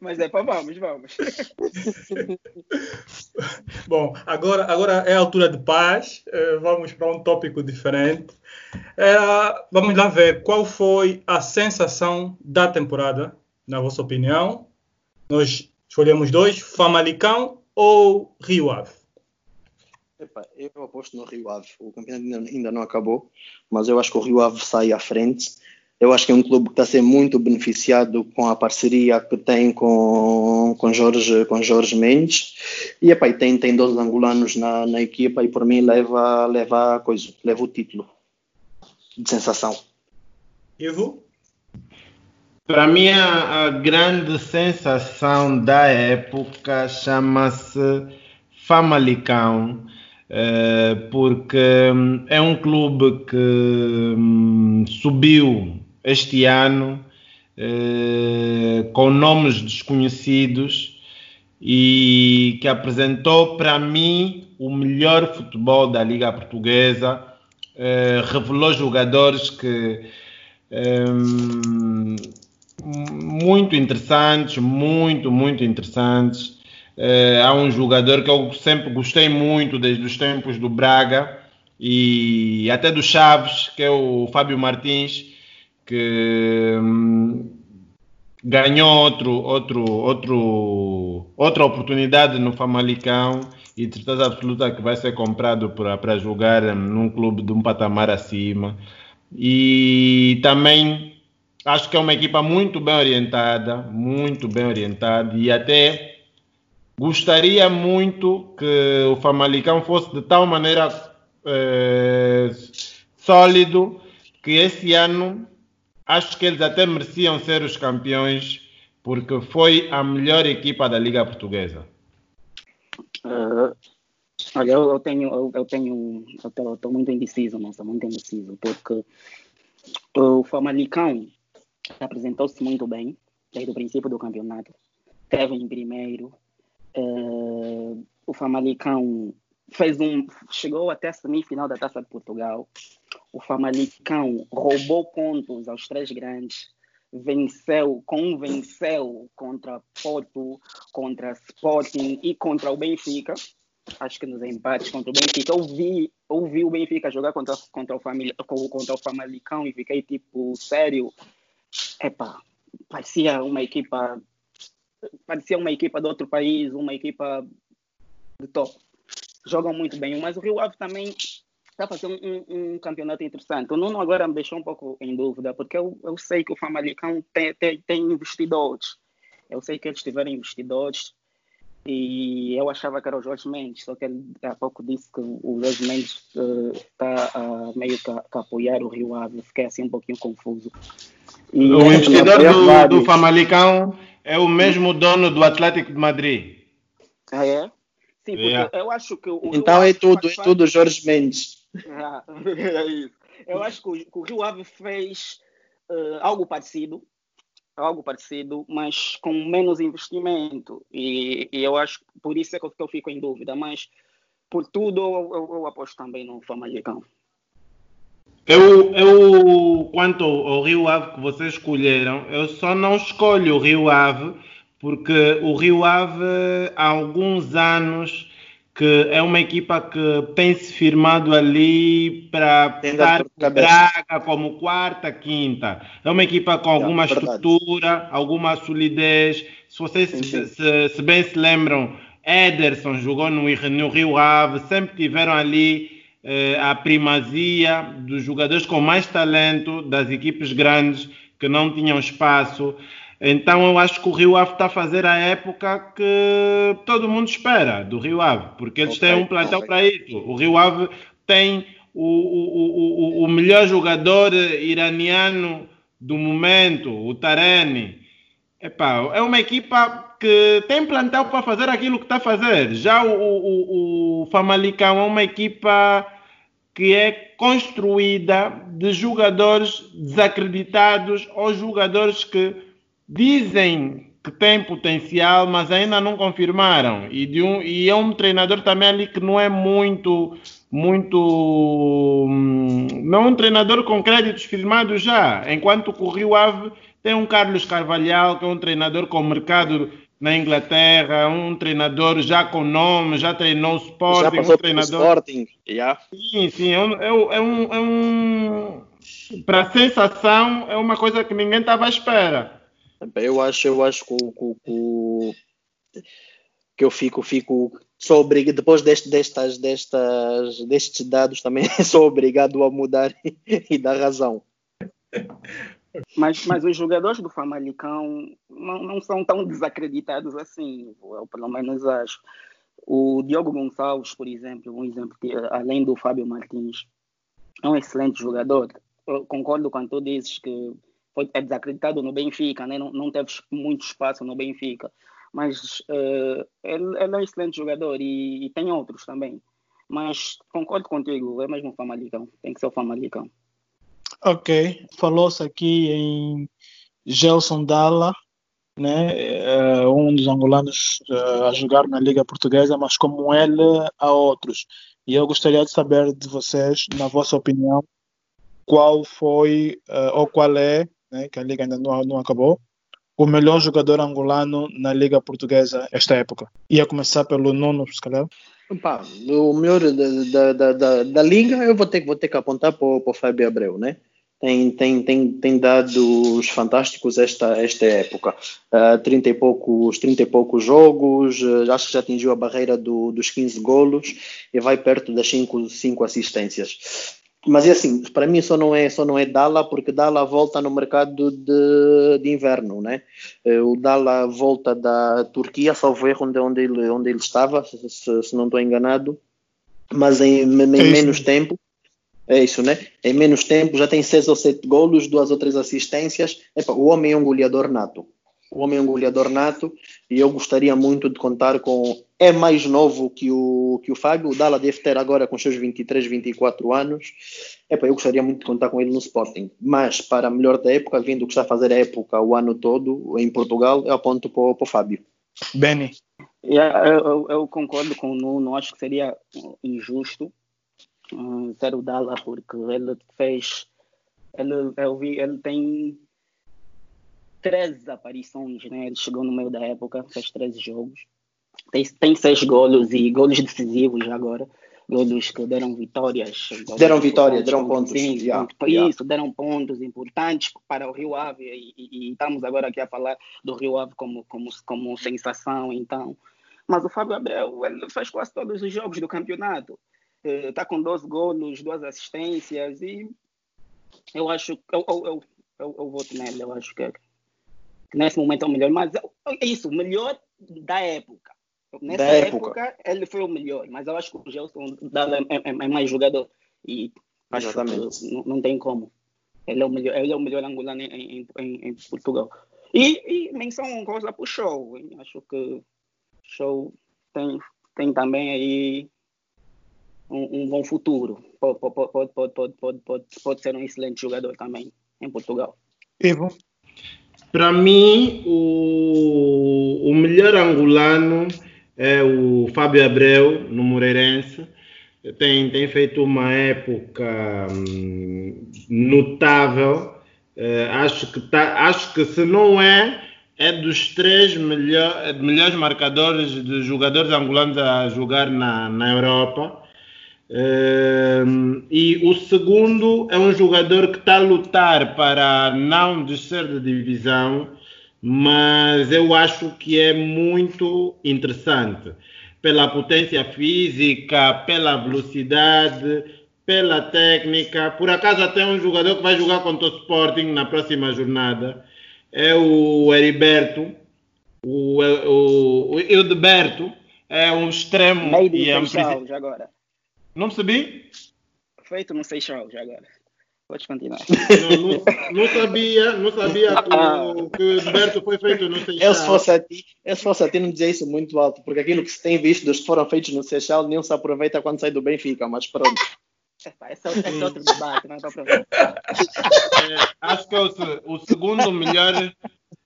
[SPEAKER 2] Mas é para vamos, vamos. [LAUGHS]
[SPEAKER 3] Bom, agora, agora é a altura de paz. Uh, vamos para um tópico diferente. Uh, vamos lá ver qual foi a sensação da temporada, na vossa opinião. Nós escolhemos dois: Famalicão ou Rio Ave?
[SPEAKER 5] Epa, eu aposto no Rio Ave. O campeonato ainda, ainda não acabou, mas eu acho que o Rio Ave sai à frente eu acho que é um clube que está a ser muito beneficiado com a parceria que tem com, com, Jorge, com Jorge Mendes. E, epa, e tem, tem dois angolanos na, na equipa e, por mim, leva, leva, coisa, leva o título de sensação.
[SPEAKER 3] Ivo?
[SPEAKER 4] Para mim, a, a grande sensação da época chama-se Famalicão. Uh, porque hum, é um clube que um, subiu este ano eh, com nomes desconhecidos e que apresentou para mim o melhor futebol da Liga Portuguesa, eh, revelou jogadores que eh, muito interessantes, muito, muito interessantes. há um jogador que eu sempre gostei muito desde os tempos do Braga e até do Chaves, que é o Fábio Martins, que hum, ganhou outro, outro, outro, outra oportunidade no Famalicão e de certeza absoluta que vai ser comprado para jogar num clube de um patamar acima. E também acho que é uma equipa muito bem orientada, muito bem orientada e até gostaria muito que o Famalicão fosse de tal maneira eh, sólido que esse ano acho que eles até mereciam ser os campeões, porque foi a melhor equipa da Liga Portuguesa.
[SPEAKER 2] Uh, olha, eu, eu, tenho, eu, eu tenho, eu estou muito indeciso, estou muito indeciso, porque o Famalicão apresentou-se muito bem desde o princípio do campeonato, teve em primeiro. Uh, o Famalicão fez um, chegou até a semifinal da Taça de Portugal. O Famalicão roubou pontos aos três grandes, venceu, convenceu contra Porto, contra Sporting e contra o Benfica. Acho que nos empates contra o Benfica. Eu vi, eu vi o Benfica jogar contra, contra, o, família, contra o Famalicão e fiquei tipo, sério. Epa, parecia uma equipa parecia uma equipa de outro país, uma equipa de top jogam muito bem, mas o Rio Ave também está fazendo um, um, campeonato interessante. O Nuno agora me deixou um pouco em dúvida, porque eu, eu sei que o Famalicão tem, tem, tem investidores. Eu sei que eles tiveram investidores e eu achava que era o Jorge Mendes, só que ele há pouco disse que o Jorge Mendes está uh, uh, meio que a, que a, apoiar o Rio Ave. Fiquei assim um pouquinho confuso.
[SPEAKER 4] E o investidor do, do Famalicão é o mesmo dono do Atlético de Madrid.
[SPEAKER 2] Ah, é? Sim, porque yeah. eu acho que o
[SPEAKER 5] Então
[SPEAKER 2] Rio
[SPEAKER 5] é tudo, é tudo Jorge Mendes.
[SPEAKER 2] Ah, [LAUGHS] é isso. Eu acho que o, o Rio Ave fez uh, algo parecido, algo parecido, mas com menos investimento. E, e, eu acho por isso é que eu, que eu fico em dúvida. Mas por tudo eu, eu, eu aposto também no Famalicão.
[SPEAKER 4] Eu, eu, quanto ao Rio Ave que vocês escolheram, eu só não escolho o Rio Ave porque o Rio Ave há alguns anos que é uma equipa que tem se firmado ali para estar Braga como quarta, quinta. É uma equipa com alguma é estrutura, alguma solidez. Se vocês se, se, se, bem se lembram, Ederson jogou no, no Rio Ave, sempre tiveram ali eh, a primazia dos jogadores com mais talento das equipes grandes que não tinham espaço. Então eu acho que o Rio Ave está a fazer a época que todo mundo espera do Rio Ave, porque eles okay, têm um plantel okay. para isso. O Rio Ave tem o, o, o, o melhor jogador iraniano do momento, o Taremi. Epá, é uma equipa que tem plantel para fazer aquilo que está a fazer. Já o, o, o Famalicão é uma equipa que é construída de jogadores desacreditados ou jogadores que dizem que tem potencial, mas ainda não confirmaram. E, de um, e é um treinador também ali que não é muito, muito. Hum, não é um treinador com créditos firmados já. Enquanto que o Rio Ave Tem um Carlos Carvalhal, que é um treinador com mercado na Inglaterra, um treinador já com nome, já treinou Sporting,
[SPEAKER 5] já
[SPEAKER 4] um treinador.
[SPEAKER 5] Sporting, yeah.
[SPEAKER 4] Sim, sim, é um, é um, é um... para sensação é uma coisa que ninguém estava à espera.
[SPEAKER 5] Eu acho, eu acho que, que, que eu fico, fico sou obrigado, depois deste, destas, destas, destes dados também [LAUGHS] sou obrigado a mudar e dar razão.
[SPEAKER 2] Mas, mas os jogadores do Famalicão não, não são tão desacreditados assim, eu pelo menos acho. O Diogo Gonçalves, por exemplo, um exemplo que, além do Fábio Martins, é um excelente jogador. Eu concordo com tu dizes que foi, é desacreditado no Benfica, né? não, não teve muito espaço no Benfica. Mas uh, ele, ele, é um excelente jogador e, e, tem outros também. Mas concordo contigo, é mesmo o Famalicão, tem que ser o Famalicão.
[SPEAKER 1] Ok, falou-se aqui em Gelson Dalla, né, uh, um dos angolanos uh, a jogar na Liga Portuguesa, mas como ele, há outros. E eu gostaria de saber de vocês, na vossa opinião, qual foi ou qual é, né, que a Liga ainda não, não acabou, o melhor jogador angolano na Liga Portuguesa esta época. Ia começar pelo Nuno, se calhar.
[SPEAKER 5] Opa, o melhor da, da, da, da, Liga, eu vou ter, vou ter que apontar para o Fábio Abreu, né? tem, tem, tem, tem dados fantásticos esta, esta época. Uh, 30 e poucos, 30 e poucos jogos, uh, acho que já atingiu a barreira do, dos 15 golos e vai perto das 5, 5 assistências. Mas é assim, para mim só não é só não é Dala porque Dala volta no mercado de, de inverno, né? Uh, o Dala volta da Turquia, salvo erro onde, onde, ele, onde ele estava, se, se não estou enganado, mas em, em é menos tempo é isso, né? Em menos tempo já tem seis ou sete golos, duas ou três assistências. Epa, o homem é um goleador nato. O homem é um goleador nato e eu gostaria muito de contar com. É mais novo que o, que o Fábio. O Dala deve ter agora com seus 23, 24 anos. Epa, eu gostaria muito de contar com ele no Sporting. Mas para a melhor da época, vindo que está a fazer a época o ano todo em Portugal, eu aponto para, para o Fábio.
[SPEAKER 1] Benny.
[SPEAKER 2] Yeah, eu, eu, concordo com o Nuno. Acho que seria injusto um, Zero Dala, porque ele fez. Ele, eu vi, ele tem 13 aparições, né? Ele chegou no meio da época, fez 13 jogos. Tem, tem seis golos e golos decisivos agora. Golos que deram vitórias.
[SPEAKER 5] Deram vitória, deram pontos. Sim,
[SPEAKER 2] yeah, yeah. Isso, deram pontos importantes para o Rio Ave. E, e, e, estamos agora aqui a falar do Rio Ave como, como, como sensação, então. Mas o Fábio Abreu, ele fez quase todos os jogos do campeonato está eh, com 12 gols, duas assistências e eu acho que eu, eu, eu, eu, eu voto nele, eu acho que, que nesse momento é o melhor, mas é isso, o melhor da época. Nessa da época. época. ele foi o melhor, mas eu acho que o Gelson é, é, é mais jogador e Exatamente. Não, não, tem como. Ele é o melhor, ele é o melhor angolano em, em, em Portugal. E, e menção honrosa para o show. Acho que o show tem, tem também aí um, um bom futuro. Pode, pode, pode, pode, pode, pode, pode ser um excelente jogador também em Portugal.
[SPEAKER 1] Ivo?
[SPEAKER 4] Para mim, o, o melhor angolano é o Fábio Abreu, no Moreirense. Tem, tem feito uma época hum, notável. Uh, acho, que tá, acho que se não é, é dos três melhor, melhores marcadores de jogadores angolanos a jogar na, na Europa e o segundo é um jogador que está a lutar para não descer de divisão, mas eu acho que é muito interessante pela potência física, pela velocidade, pela técnica. Por acaso até um jogador que vai jogar contra o Sporting na próxima jornada é o Heriberto, o, o, o Hildeberto, é um extremo
[SPEAKER 2] Meio e é um já agora.
[SPEAKER 4] Não percebi?
[SPEAKER 2] Feito no Seixal já agora. Pode continuar.
[SPEAKER 4] Não, não, não, sabia, não sabia que, o, que o Roberto foi feito no Seixal.
[SPEAKER 5] Eu se, fosse a ti, eu se fosse a ti não dizia isso muito alto, porque aquilo que se tem visto dos que foram feitos no Seixal nem se aproveita quando sai do Benfica, mas pronto.
[SPEAKER 2] Esse é, é outro debate, não é
[SPEAKER 4] é, Acho que é o, o segundo melhor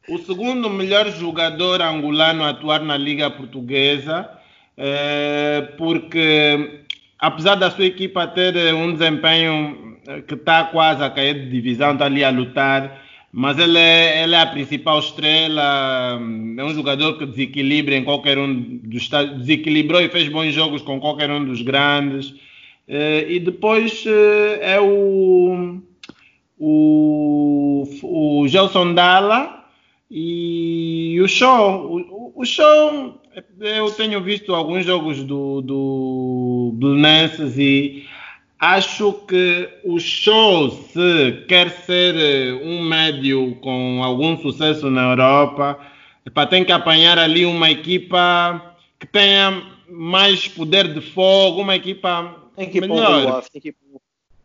[SPEAKER 4] o segundo melhor jogador angolano a atuar na Liga Portuguesa, é, porque apesar da sua equipa ter eh, um desempenho eh, que está quase a cair de divisão, está ali a lutar, mas ele é, ele é a principal estrela, é um jogador que desequilibra em qualquer um dos desequilibrou e fez bons jogos com qualquer um dos grandes. Eh, e depois é o, o, o Gelson Dalla e o Show. O, o Show, eu tenho visto alguns jogos do, do, do Nances e Acho que o show, se quer ser eh, um médio com algum sucesso na Europa, epa, tem que apanhar ali uma equipa que tenha mais poder de fogo, uma equipa
[SPEAKER 5] tem que ir
[SPEAKER 4] melhor.
[SPEAKER 5] Tem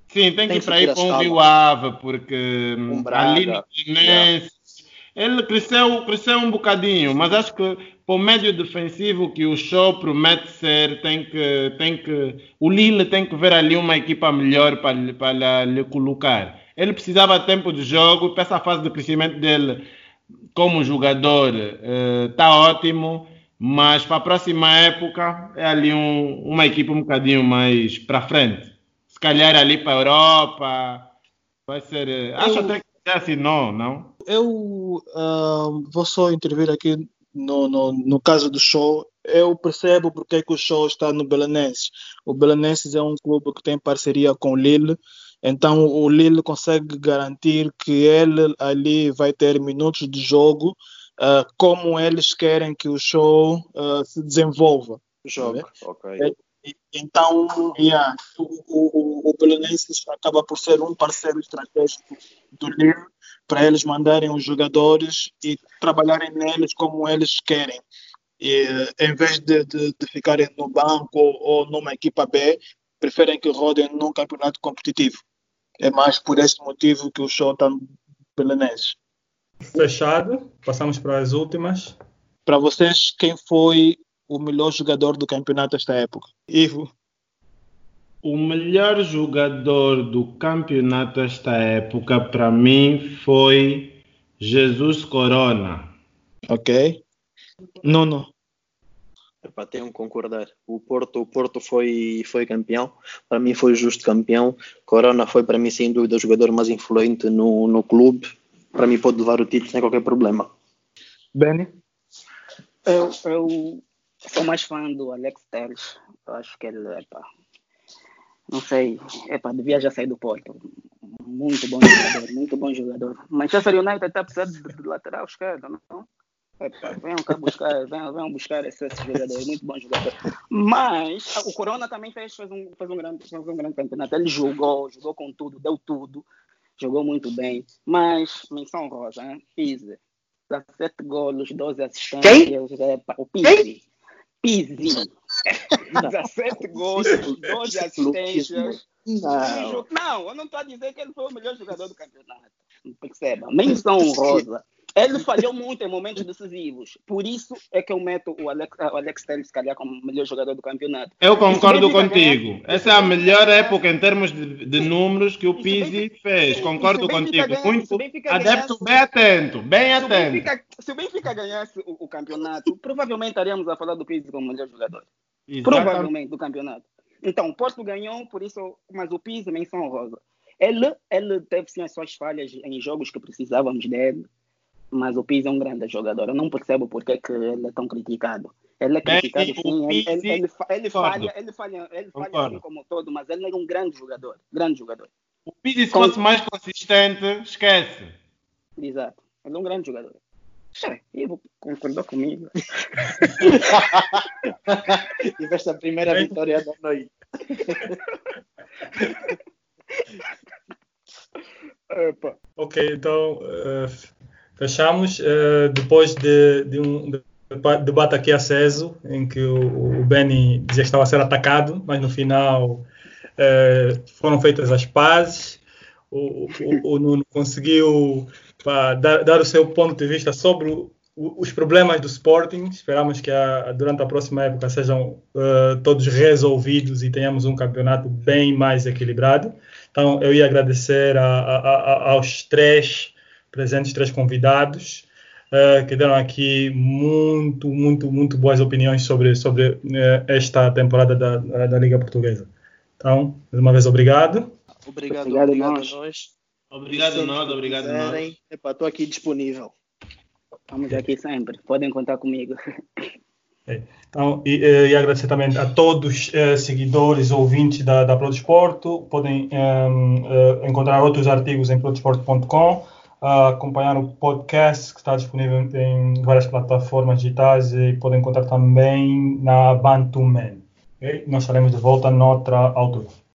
[SPEAKER 4] Sim, tem, tem que ir para o Rio Ave, porque
[SPEAKER 5] um
[SPEAKER 4] ali no Fluminense ele cresceu, cresceu um bocadinho, mas acho que para o médio defensivo que o show promete ser, tem que, tem que, o Lille tem que ver ali uma equipa melhor para, para lhe colocar. Ele precisava de tempo de jogo, para essa fase de crescimento dele como jogador está uh, ótimo, mas para a próxima época é ali um, uma equipa um bocadinho mais para frente. Se calhar ali para a Europa, vai ser. Uh, acho até que assim, não, não?
[SPEAKER 1] Eu uh, vou só intervir aqui no, no, no, caso do show. Eu percebo porque é que o show está no Belenenses. O Belenenses é um clube que tem parceria com o Lille, então o Lille consegue garantir que ele ali vai ter minutos de jogo uh, como eles querem que o show uh, se desenvolva.
[SPEAKER 5] Jogo, ok.
[SPEAKER 1] É, então, yeah, o, o, o Belenenses acaba por ser um parceiro estratégico do Lille para eles mandarem os jogadores e trabalharem neles como eles querem. E, em vez de, de, de ficarem no banco ou, numa equipa B, preferem que rodem num campeonato competitivo. É mais por esse motivo que o show está no Belenenses.
[SPEAKER 3] Fechado, passamos para as últimas.
[SPEAKER 1] Para vocês, quem foi o melhor jogador do campeonato esta época? Ivo.
[SPEAKER 4] O melhor jogador do campeonato esta época para mim foi Jesus Corona.
[SPEAKER 1] Ok. Nono.
[SPEAKER 5] Epá, tenho que concordar. O Porto, o Porto foi, foi campeão. Para mim foi justo campeão. Corona foi para mim sem dúvida o jogador mais influente no, no clube. Para mim pode levar o título sem qualquer problema.
[SPEAKER 1] Benny?
[SPEAKER 2] Eu, eu sou mais fã do Alex Telles. Eu acho que ele, epá, não sei, epá, devia já sair do Porto. Muito bom jogador, [LAUGHS] muito bom jogador. Manchester United está precisando de, lateral esquerdo, não? Epa, venham cá buscar, venham, venham buscar esse, esse jogador, muito bom jogador. Mas o Corona também fez, fez, um, fez, um grande, fez um grande campeonato. Ele jogou, jogou com tudo, deu tudo, jogou muito bem. Mas, menção rosa, hein? Pise. 17 golos, 12 assistências. Epa, o Pise. Pise. [LAUGHS] 17 gols, 12 assistências. Não. não, eu não estou a dizer que ele foi o melhor jogador do campeonato. Perceba, menção honrosa. Ele falhou muito em momentos decisivos. Por isso é que eu meto o Alex, o Alex Telles, se calhar, como melhor jogador do campeonato.
[SPEAKER 4] Eu concordo contigo. Ganhar... Essa é a melhor época em termos de, de números que o Pizzi fez. Concordo contigo. Ganhar, muito adepto, ganhasse, bem atento, bem atento. Se o Benfica,
[SPEAKER 2] se o Benfica ganhasse o, o, campeonato, provavelmente estaríamos a falar do Pizzi como melhor jogador. Exatamente. Provavelmente do campeonato. Então, o Porto ganhou, por isso, mas o Pizzi menção rosa. Ele, ele teve sim as suas falhas em jogos que precisávamos dele mas o Pizzi é um grande jogador. Eu não percebo porque que ele é tão criticado. Ele é criticado sim, ele, ele, ele, ele, falha, ele falha, ele falha assim como todo, mas ele é um grande jogador, grande jogador.
[SPEAKER 4] O Pizzi se Com... fosse mais consistente, esquece.
[SPEAKER 2] Exato, ele é um grande jogador. Ivo concordou comigo. [LAUGHS]
[SPEAKER 5] Tiveste a primeira vitória da noite. [LAUGHS]
[SPEAKER 3] ok, então uh, fechamos uh, depois de, de, um debate aqui aceso em que o, o Benny que estava a ser atacado, mas no final uh, foram feitas as pazes. O, o, o Nuno conseguiu pá, dar, dar, o seu ponto de vista sobre o, os problemas do Sporting. Esperamos que a, durante a próxima época sejam uh, todos resolvidos e tenhamos um campeonato bem mais equilibrado. Então, eu ia agradecer a, a, aos três presentes três convidados uh, que deram aqui muito, muito, muito boas opiniões sobre, sobre uh, esta temporada da, da Liga Portuguesa. Então, mais uma vez, obrigado.
[SPEAKER 5] Obrigado, obrigado, obrigado a nós.
[SPEAKER 4] Obrigado, nós, obrigado, nós.
[SPEAKER 5] Estou aqui disponível.
[SPEAKER 2] Estamos aqui sempre. Podem contar comigo.
[SPEAKER 3] É. Então, e, eh, e, agradecer também a todos os eh, seguidores, ouvintes da, da Prodesporto. Podem uh, encontrar outros artigos em prodesporto.com, uh, acompanhar o podcast que está disponível em várias plataformas digitais e podem encontrar também na Bantuman. Okay? Nós estaremos de volta noutra altura.